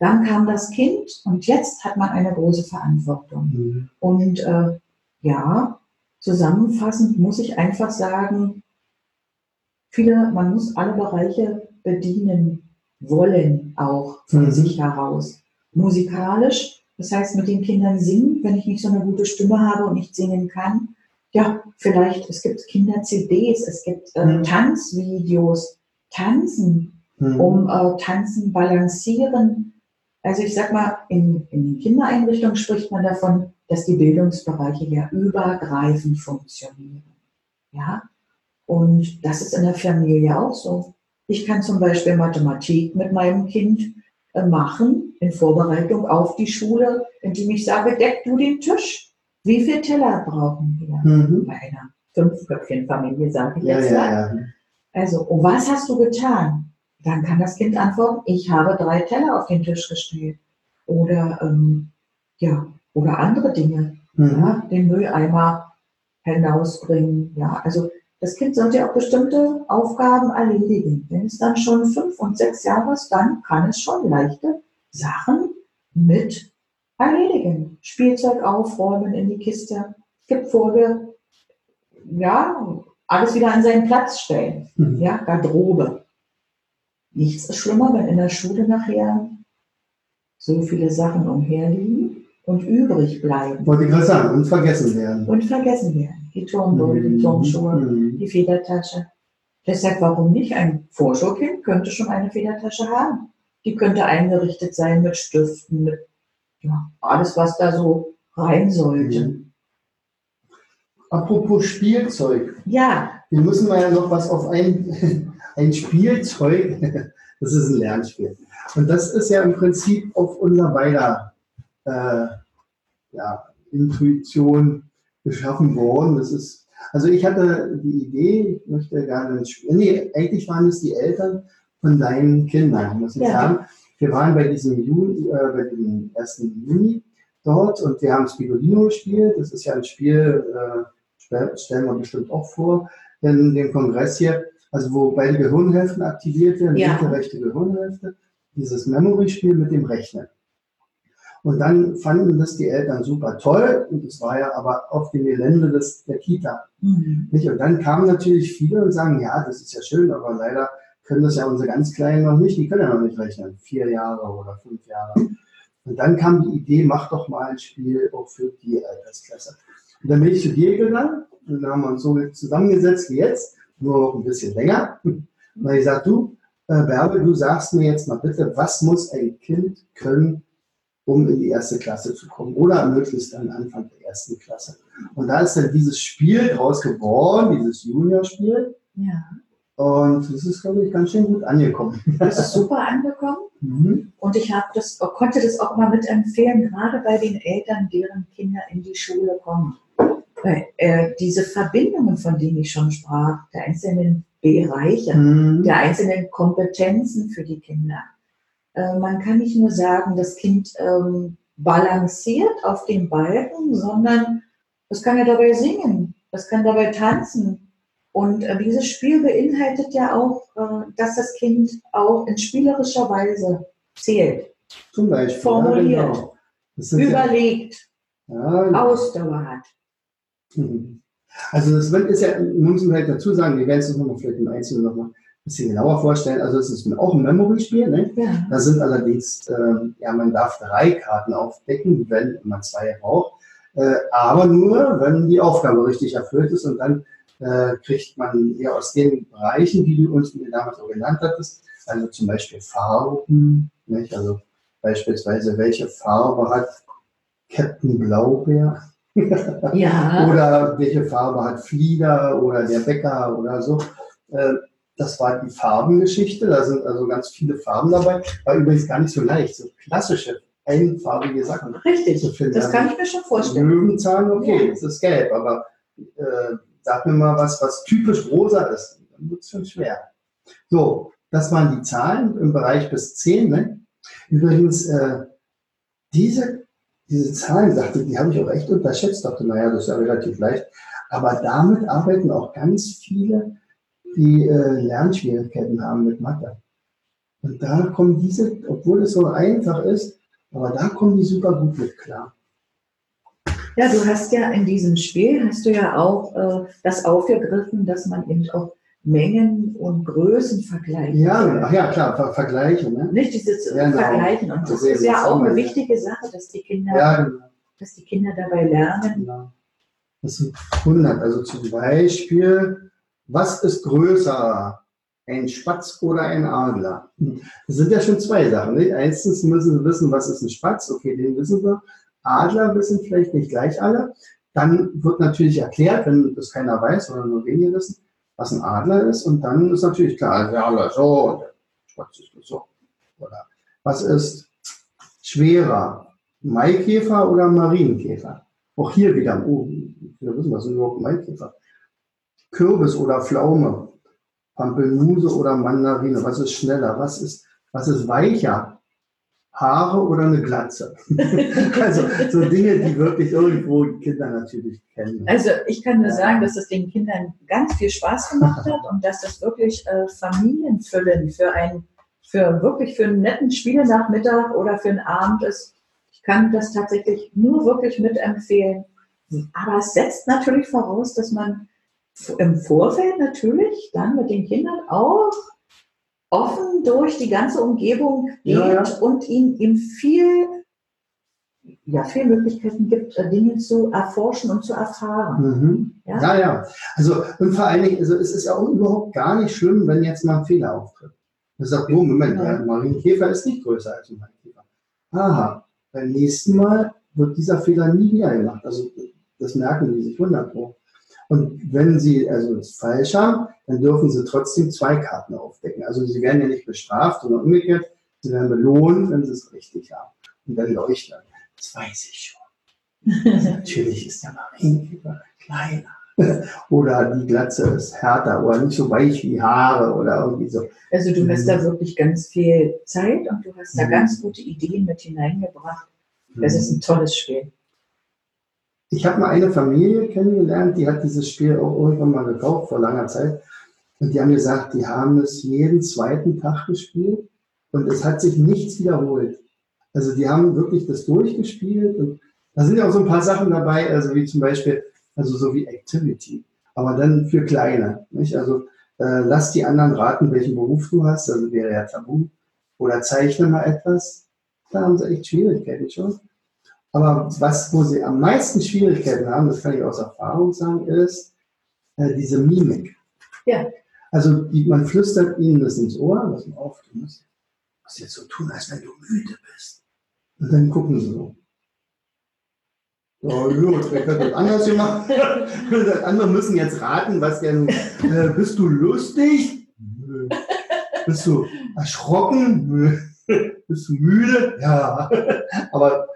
S2: Dann kam das Kind und jetzt hat man eine große Verantwortung.
S1: Hm.
S2: Und äh, ja, zusammenfassend muss ich einfach sagen, viele, man muss alle Bereiche bedienen wollen, auch von
S1: Mhm.
S2: sich heraus. Musikalisch, das heißt mit den Kindern singen, wenn ich nicht so eine gute Stimme habe und nicht singen kann. Ja, vielleicht, es gibt Kinder-CDs, es gibt äh,
S1: Mhm.
S2: Tanzvideos, Tanzen,
S1: Hm.
S2: um äh, Tanzen balancieren. Also ich sag mal, in, in den Kindereinrichtungen spricht man davon, dass die Bildungsbereiche ja übergreifend funktionieren. Ja, und das ist in der Familie auch so. Ich kann zum Beispiel Mathematik mit meinem Kind äh, machen in Vorbereitung auf die Schule, indem ich sage, deck du den Tisch. Wie viele Teller brauchen wir?
S1: Mhm.
S2: Bei einer Fünfköpfchen-Familie, sage ich
S1: Ja,
S2: jetzt mal.
S1: ja, ja.
S2: Also, und was hast du getan? Dann kann das Kind antworten, ich habe drei Teller auf den Tisch gestellt. Oder, ähm, ja, oder andere Dinge.
S1: Mhm.
S2: Den Mülleimer hinausbringen. Ja, also das Kind sollte auch bestimmte Aufgaben erledigen. Wenn es dann schon fünf und sechs Jahre ist, dann kann es schon leichte Sachen mit erledigen. Spielzeug aufräumen in die Kiste. Es gibt Folge, ja, alles wieder an seinen Platz stellen.
S1: Mhm.
S2: Ja, Garderobe. Nichts ist schlimmer, wenn in der Schule nachher so viele Sachen umherliegen und übrig bleiben
S1: Wollte ich gerade sagen, und vergessen werden.
S2: und vergessen werden. Die Turmbeutel, die Turnschuhe,
S1: Mhm.
S2: die Federtasche. Deshalb, warum nicht? Ein Vorschulkind könnte schon eine Federtasche haben. Die könnte eingerichtet sein mit Stiften, mit ja, alles, was da so rein sollte.
S1: Mhm. Apropos Spielzeug.
S2: Ja,
S1: Hier müssen wir ja noch was auf ein, (laughs) ein Spielzeug, (laughs) das ist ein Lernspiel. Und das ist ja im Prinzip auf unser beider äh, ja, Intuition geschaffen worden. Das ist, also ich hatte die Idee, ich möchte gerne ein Spiel, nee, eigentlich waren es die Eltern von deinen Kindern, muss ich
S2: Ja.
S1: sagen. Wir waren bei diesem Juni, äh, bei diesem 1. Juni dort und wir haben Spigolino gespielt. Das ist ja ein Spiel, äh, stell- stellen wir bestimmt auch vor, in dem Kongress hier, also wo beide Gehirnhälften aktiviert werden,
S2: Ja.
S1: linke, rechte Gehirnhälfte, dieses Memory-Spiel mit dem Rechnen. Und dann fanden das die Eltern super toll und es war ja aber auf dem Gelände des, der Kita.
S2: mhm.
S1: Nicht? Und dann kamen natürlich viele und sagen, ja, das ist ja schön, aber leider können das ja unsere ganz Kleinen noch nicht, die können ja noch nicht rechnen, vier Jahre oder fünf Jahre. Und dann kam die Idee, mach doch mal ein Spiel auch für die Altersklasse. Und dann bin ich zu dir gegangen und dann haben wir uns so zusammengesetzt wie jetzt, nur noch ein bisschen länger. (laughs) Habe ich gesagt, du, äh, Bärbel, du sagst mir jetzt mal bitte, was muss ein Kind können, um in die erste Klasse zu kommen oder möglichst am Anfang der ersten Klasse. Und da ist dann dieses Spiel draus geworden, dieses Juniorspiel.
S2: ja,
S1: Und das ist, glaube ich, ganz schön gut angekommen.
S2: das ist super angekommen. (laughs)
S1: Mhm.
S2: Und ich habe das, konnte das auch mal mitempfehlen, gerade bei den Eltern, deren Kinder in die Schule kommen. Weil, äh, diese Verbindungen, von denen ich schon sprach, der einzelnen Bereiche,
S1: Mhm.
S2: der einzelnen Kompetenzen für die Kinder. Äh, man kann nicht nur sagen, das Kind ähm, balanciert auf dem Balken, sondern es kann ja dabei singen, es kann dabei tanzen. Und äh, dieses Spiel beinhaltet ja auch, äh, dass das Kind auch in spielerischer Weise zählt,
S1: Zum Beispiel.
S2: Formuliert.
S1: Ja, genau. Sind ja,
S2: überlegt,
S1: ja,
S2: Ausdauer hat.
S1: Mhm. Also das wird- ist ja, muss man halt dazu sagen, wir werden es uns noch mal vielleicht im Einzelnen noch mal ein bisschen genauer vorstellen. Also es ist auch ein Memory-Spiel, ne?
S2: Ja.
S1: Da sind allerdings, ähm, ja, man darf drei Karten aufdecken, wenn man zwei braucht. Äh, aber nur, wenn die Aufgabe richtig erfüllt ist und dann äh, kriegt man ja aus den Bereichen, die du uns damals auch genannt hattest, also zum Beispiel Farben, nicht? also beispielsweise welche Farbe hat Captain Blaubeer
S2: ja, (laughs)
S1: oder welche Farbe hat Flieder oder der Bäcker oder so. Äh, Das war die Farbengeschichte. Da sind also ganz viele Farben dabei. War übrigens gar nicht so leicht, so klassische einfarbige Sachen zu
S2: richtig.
S1: finden.
S2: Das kann ich mir schon vorstellen.
S1: Löwenzahn, okay,
S2: Ja.
S1: es ist gelb, aber äh, sag mir mal was, was typisch rosa ist. Dann wird es schon schwer. So, das waren die Zahlen im Bereich bis 10. Ne? Übrigens, äh, diese, diese Zahlen, sagte, die habe ich auch echt unterschätzt. Dachte, naja, das ist ja relativ leicht. Aber damit arbeiten auch ganz viele, die äh, Lernschwierigkeiten haben mit Mathe. Und da kommen diese, obwohl es so einfach ist, aber da kommen die super gut mit klar.
S2: Ja, du hast ja in diesem Spiel, hast du ja auch äh, das aufgegriffen, dass man eben auch Mengen und Größen vergleichen
S1: Ja, ach ja, klar, Ver Vergleiche. Ne?
S2: Nicht dieses
S1: Ja.
S2: Vergleichen. Und das
S1: Das ist
S2: ja auch eine
S1: zusammen, ja.
S2: wichtige Sache, dass die Kinder,
S1: Ja, genau.
S2: dass die Kinder dabei lernen.
S1: genau. Das sind 100. Also zum Beispiel, was ist größer? Ein Spatz oder ein Adler? Das sind ja schon zwei Sachen. Nicht? Erstens müssen Sie wissen, was ist ein Spatz? Okay, den wissen wir. Adler wissen vielleicht nicht gleich alle. Dann wird natürlich erklärt, wenn das keiner weiß oder nur wenige wissen, was ein Adler ist. Und dann ist natürlich klar, der Adler ist so der Spatz ist so. Oder was ist schwerer? Maikäfer oder Marienkäfer? Auch hier wieder, oh, wir wissen, was ist überhaupt Maikäfer? Kürbis oder Pflaume? Pampelmuse oder Mandarine? Was ist schneller? Was ist, was ist weicher? Haare oder eine Glatze? (laughs) also so Dinge, die wirklich irgendwo die Kinder natürlich kennen.
S2: Also ich kann nur sagen, dass es den Kindern ganz viel Spaß gemacht hat und dass das wirklich äh, Familienfüllen für ein, für wirklich für einen netten Spielenachmittag oder für einen Abend ist. Ich kann das tatsächlich nur wirklich mitempfehlen. Aber es setzt natürlich voraus, dass man im Vorfeld natürlich dann mit den Kindern auch offen durch die ganze Umgebung geht
S1: Ja, ja.
S2: und ihnen, ihm viel, ja, viel Möglichkeiten gibt, äh, Dinge zu erforschen und zu erfahren.
S1: Mhm.
S2: Ja.
S1: Ja. ja, Also, und vor allen Dingen, also es ist ja auch überhaupt gar nicht schlimm, wenn jetzt mal ein Fehler auftritt. Man sagt, oh, Moment,
S2: Ja.
S1: der Marienkäfer ist nicht größer als ein Marienkäfer. Aha, beim nächsten Mal wird dieser Fehler nie wieder gemacht. Also, das merken die sich 100 Pro. Und wenn sie also es falsch haben, dann dürfen sie trotzdem zwei Karten aufdecken. Also sie werden ja nicht bestraft, sondern umgekehrt, sie werden belohnt, wenn sie es richtig haben. Und dann leuchten. Das weiß ich schon. Natürlich ist der Marienkäfer kleiner. (laughs) oder die Glatze ist härter oder nicht so weich wie Haare oder irgendwie so.
S2: Also du hast
S1: Mhm.
S2: da wirklich ganz viel Zeit und du hast da
S1: Mhm.
S2: ganz gute Ideen mit hineingebracht. Das ist ein tolles Spiel.
S1: Ich habe mal eine Familie kennengelernt, die hat dieses Spiel auch irgendwann mal gekauft vor langer Zeit. Und die haben gesagt, die haben es jeden zweiten Tag gespielt und es hat sich nichts wiederholt. Also die haben wirklich das durchgespielt und da sind ja auch so ein paar Sachen dabei, also wie zum Beispiel, also so wie Activity, aber dann für Kleine. Nicht? Also äh, lass die anderen raten, welchen Beruf du hast, also wäre ja tabu. Oder zeichne mal etwas. Da haben sie echt Schwierigkeiten schon. Aber was, wo sie am meisten Schwierigkeiten haben, das kann ich aus Erfahrung sagen, ist äh, diese Mimik.
S2: Ja.
S1: Also die, man flüstert ihnen das ins Ohr, was man auf, du musst, musst jetzt so tun, als wenn du müde bist. Und dann gucken sie so. Oh, gut, wer könnte das anders gemacht? (laughs) Die anderen müssen jetzt raten, was denn, äh, bist du lustig? Nö. Bist du erschrocken? Nö. Bist du müde? Ja. Aber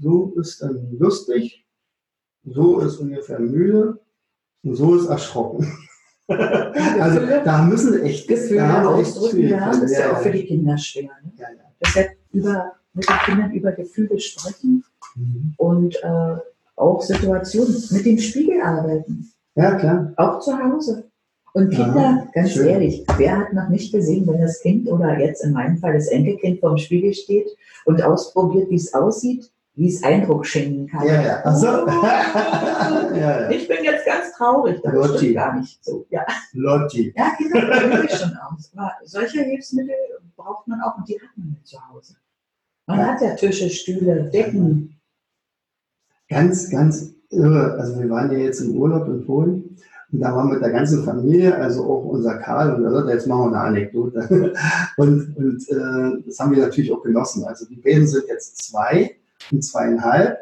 S1: so ist dann lustig, so ist ungefähr müde und so ist erschrocken. Also da müssen echt
S2: Gefühle
S1: sie echt
S2: ausdrücken, ja, das ist ja,
S1: Ja,
S2: auch für die Kinder schwer. Ne?
S1: ja, ja.
S2: Deshalb über, mit den Kindern über Gefühle sprechen
S1: Mhm.
S2: und äh, auch Situationen mit dem Spiegel arbeiten.
S1: ja, klar.
S2: Auch zu Hause. Und
S1: Ja,
S2: Kinder, ganz
S1: schön.
S2: ehrlich, wer hat noch nicht gesehen, wenn das Kind oder jetzt in meinem Fall das Enkelkind vorm Spiegel steht und ausprobiert, wie es aussieht, wie es Eindruck schenken kann.
S1: Ja, ja. Ach so.
S2: Oh, (laughs)
S1: ja, ja.
S2: Ich bin jetzt ganz traurig, das
S1: Lotti.
S2: gar nicht so. Ja,
S1: Lotti.
S2: ja probieren sich schon aus. Aber solche Hilfsmittel braucht man auch und die hat man ja zu Hause. Man
S1: Ja.
S2: hat ja Tische, Stühle, Decken.
S1: Ganz, ganz irre. Also wir waren ja jetzt im Urlaub in Polen und da waren wir mit der ganzen Familie, also auch unser Karl und der Lotte, jetzt machen wir eine Anekdote. (laughs) Und, und äh, das haben wir natürlich auch genossen. Also die beiden sind jetzt zwei und zweieinhalb.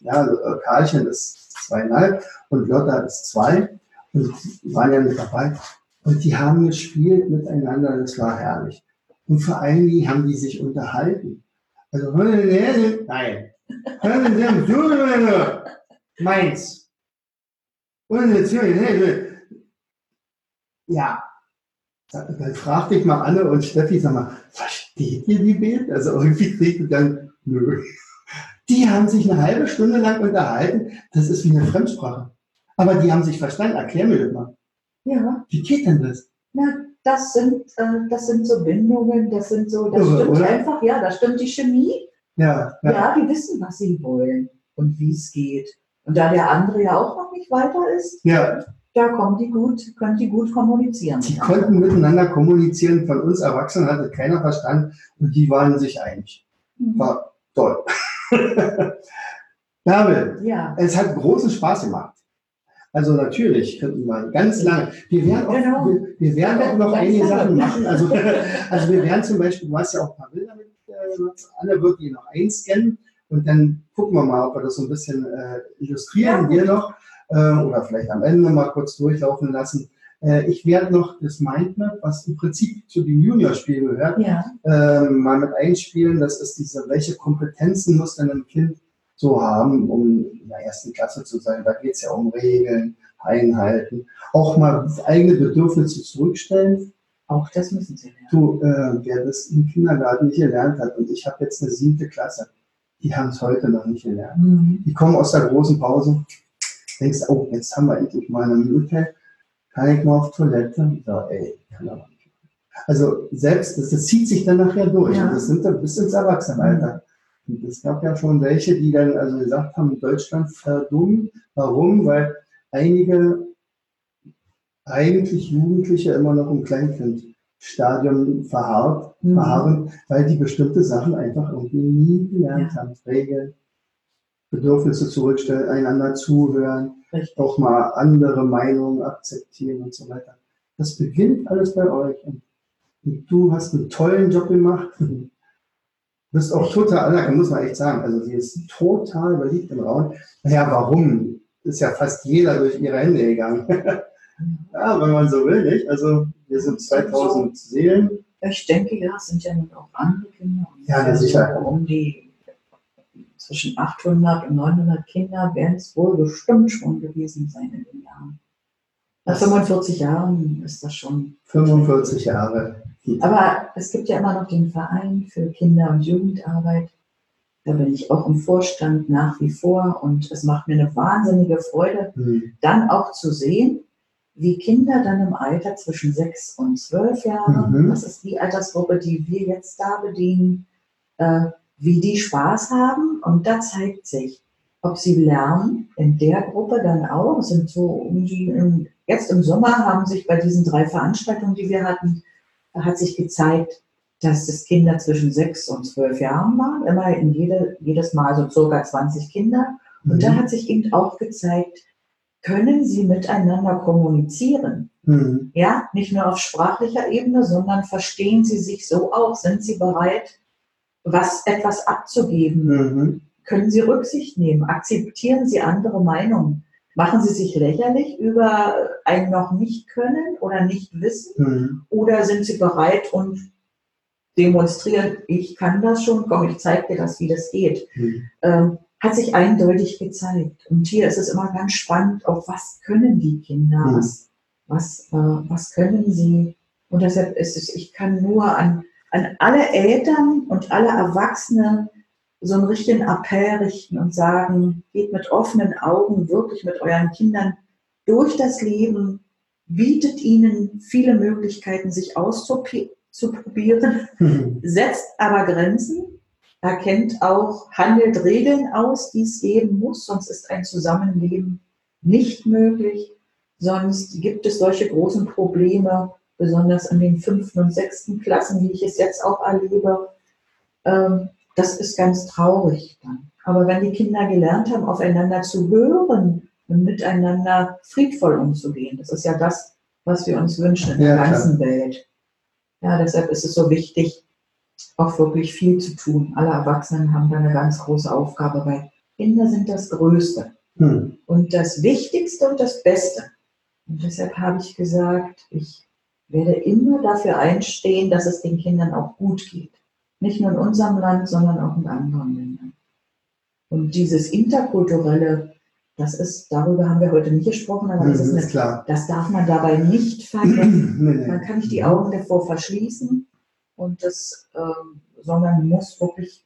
S1: Ja, also äh, Karlchen ist zweieinhalb und Lotta ist zwei und waren ja mit dabei. Und die haben gespielt miteinander, das war herrlich. Und vor allen Dingen haben die sich unterhalten. Also, nein, Meins. Und jetzt, ja. Dann frag dich mal Anne und Steffi, sag mal, versteht ihr die Bild? Also irgendwie kriegt ihr dann, nö. Die haben sich eine halbe Stunde lang unterhalten. Das ist wie eine Fremdsprache. Aber die haben sich verstanden. Erklär mir das mal.
S2: Ja,
S1: Wie geht denn das?
S2: na, das sind, äh, das sind so Bindungen, das sind so, das
S1: Irre,
S2: stimmt
S1: oder?
S2: einfach, ja, da stimmt die Chemie.
S1: Ja,
S2: Ja.
S1: ja.
S2: die wissen, was sie wollen und wie es geht. Und da der andere ja auch noch nicht weiter ist,
S1: ja.
S2: da kommen die gut, können die gut kommunizieren.
S1: Die konnten miteinander kommunizieren. Von uns Erwachsenen hatte keiner verstanden und die waren sich einig.
S2: Mhm.
S1: War toll. (laughs) Bärbel,
S2: Ja,
S1: es hat großen Spaß gemacht. Also natürlich könnten wir ganz lange. Wir werden auch,
S2: Genau.
S1: wir, wir werden auch noch einige. Sachen machen. Also, (laughs) also wir werden zum Beispiel, du hast ja auch ein paar Bilder mit, äh, Anne wird die noch einscannen und dann gucken wir mal, ob wir das so ein bisschen äh, illustrieren
S2: Ja.
S1: hier noch äh, oder vielleicht am Ende mal kurz durchlaufen lassen. Äh, ich werde noch das Mindmap, was im Prinzip zu den Juniorspielen gehört,
S2: ja,
S1: äh, mal mit einspielen. Das ist diese, welche Kompetenzen muss denn ein Kind so haben, um in der ersten Klasse zu sein. Da geht es ja um Regeln, Einhalten, auch mal eigene Bedürfnisse zurückstellen.
S2: auch das müssen sie lernen.
S1: Du, äh, wer das im Kindergarten nicht gelernt hat, und ich habe jetzt eine siebte Klasse, die haben es heute noch nicht gelernt.
S2: Mhm.
S1: Die kommen aus der großen Pause, denkst, oh, jetzt haben wir endlich mal eine Minute, kann ich mal auf Toilette? So, ey, kann aber nicht. Also selbst, das, das zieht sich dann nachher durch.
S2: Ja.
S1: Und das sind dann bis ins Erwachsenenalter. Und es gab ja schon welche, die dann also gesagt haben, Deutschland verdummt. Warum? Weil einige eigentlich Jugendliche immer noch im Kleinkindstadium verharrt,
S2: Mhm.
S1: verharren, weil die bestimmte Sachen einfach irgendwie nie gelernt haben. Regeln, Bedürfnisse zurückstellen, einander zuhören,
S2: Richtig.
S1: auch mal andere Meinungen akzeptieren und so weiter. Das beginnt alles bei euch. Und du hast einen tollen Job gemacht. Du bist auch total anerkannt, muss man echt sagen. Also sie ist total beliebt im Raum. Naja, warum? Ist ja fast jeder durch ihre Hände gegangen. (laughs) ja, wenn man so will, nicht? Also wir sind 2000 Seelen.
S2: Ich denke, ja, es sind ja nun auch andere Kinder.
S1: Ja, sicher.
S2: so Um die zwischen 800 und 900 Kinder werden es wohl bestimmt schon gewesen sein in den Jahren. Nach 45 Jahren ist das schon
S1: 45 Jahre.
S2: Aber es gibt ja immer noch den Verein für Kinder- und Jugendarbeit. Da bin ich auch im Vorstand nach wie vor und es macht mir eine wahnsinnige Freude,
S1: Hm.
S2: dann auch zu sehen, wie Kinder dann im Alter zwischen sechs und zwölf Jahren,
S1: Mhm.
S2: das ist die Altersgruppe, die wir jetzt da bedienen, äh, wie die Spaß haben. Und da zeigt sich, ob sie lernen in der Gruppe dann auch. Sind so um die, im- jetzt im Sommer haben sich bei diesen drei Veranstaltungen, die wir hatten, da hat sich gezeigt, dass es Kinder zwischen sechs und zwölf Jahren waren. Immer in jede, jedes Mal so circa 20 Kinder. Und da
S1: Mhm.
S2: hat sich eben auch gezeigt, können sie miteinander kommunizieren?
S1: Mhm.
S2: Ja, nicht nur auf sprachlicher Ebene, sondern verstehen sie sich so auch? Sind sie bereit, was, etwas abzugeben?
S1: Mhm.
S2: Können sie Rücksicht nehmen? Akzeptieren sie andere Meinungen? Machen sie sich lächerlich über ein noch nicht können oder nicht wissen?
S1: Mhm.
S2: Oder sind sie bereit und demonstrieren, ich kann das schon, komm, ich zeige dir das, wie das geht?
S1: Mhm.
S2: ähm, hat sich eindeutig gezeigt. Und hier ist es immer ganz spannend, auch was können die Kinder,
S1: Mhm.
S2: was, was, äh, was können sie. Und deshalb ist es, ich kann nur an, an alle Eltern und alle Erwachsene so einen richtigen Appell richten und sagen, geht mit offenen Augen wirklich mit euren Kindern durch das Leben, bietet ihnen viele Möglichkeiten, sich auszuprobieren,
S1: Mhm. (laughs)
S2: setzt aber Grenzen, erkennt auch, handelt Regeln aus, die es geben muss, sonst ist ein Zusammenleben nicht möglich. Sonst gibt es solche großen Probleme, besonders in den fünften und sechsten Klassen, wie ich es jetzt auch erlebe. Ähm, das ist ganz traurig dann. Aber wenn die Kinder gelernt haben, aufeinander zu hören und miteinander friedvoll umzugehen, das ist ja das, was wir uns wünschen in
S1: Ja,
S2: der
S1: klar.
S2: ganzen Welt. Ja, deshalb ist es so wichtig, auch wirklich viel zu tun. Alle Erwachsenen haben da eine ganz große Aufgabe, weil Kinder sind das Größte
S1: Mhm.
S2: und das Wichtigste und das Beste. Und deshalb habe ich gesagt, ich werde immer dafür einstehen, dass es den Kindern auch gut geht. Nicht nur in unserem Land, sondern auch in anderen Ländern. Und dieses Interkulturelle, das ist, darüber haben wir heute nicht gesprochen, aber das ist
S1: Mhm,
S2: eine,
S1: ist
S2: das darf man dabei nicht vergessen. (clears throat)
S1: Nee.
S2: Man kann nicht die Augen davor verschließen. Und das, ähm, sondern muss wirklich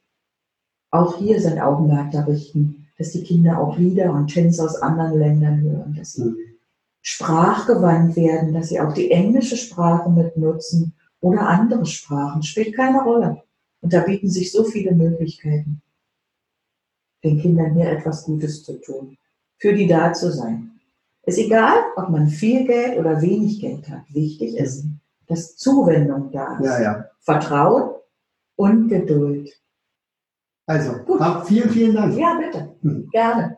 S2: auch hier sein Augenmerk da richten, dass die Kinder auch Lieder und Tänze aus anderen Ländern hören, dass sie
S1: Mhm.
S2: Sprachgewandt werden, dass sie auch die englische Sprache mit nutzen oder andere Sprachen. Spielt keine Rolle. Und da bieten sich so viele Möglichkeiten, den Kindern hier etwas Gutes zu tun, für die da zu sein. Ist egal, ob man viel Geld oder wenig Geld hat. Wichtig ist, dass Zuwendung da ist.
S1: Ja, ja.
S2: Vertrauen und Geduld.
S1: Also,
S2: Gut.
S1: vielen, vielen Dank.
S2: Ja, bitte.
S1: Hm.
S2: Gerne.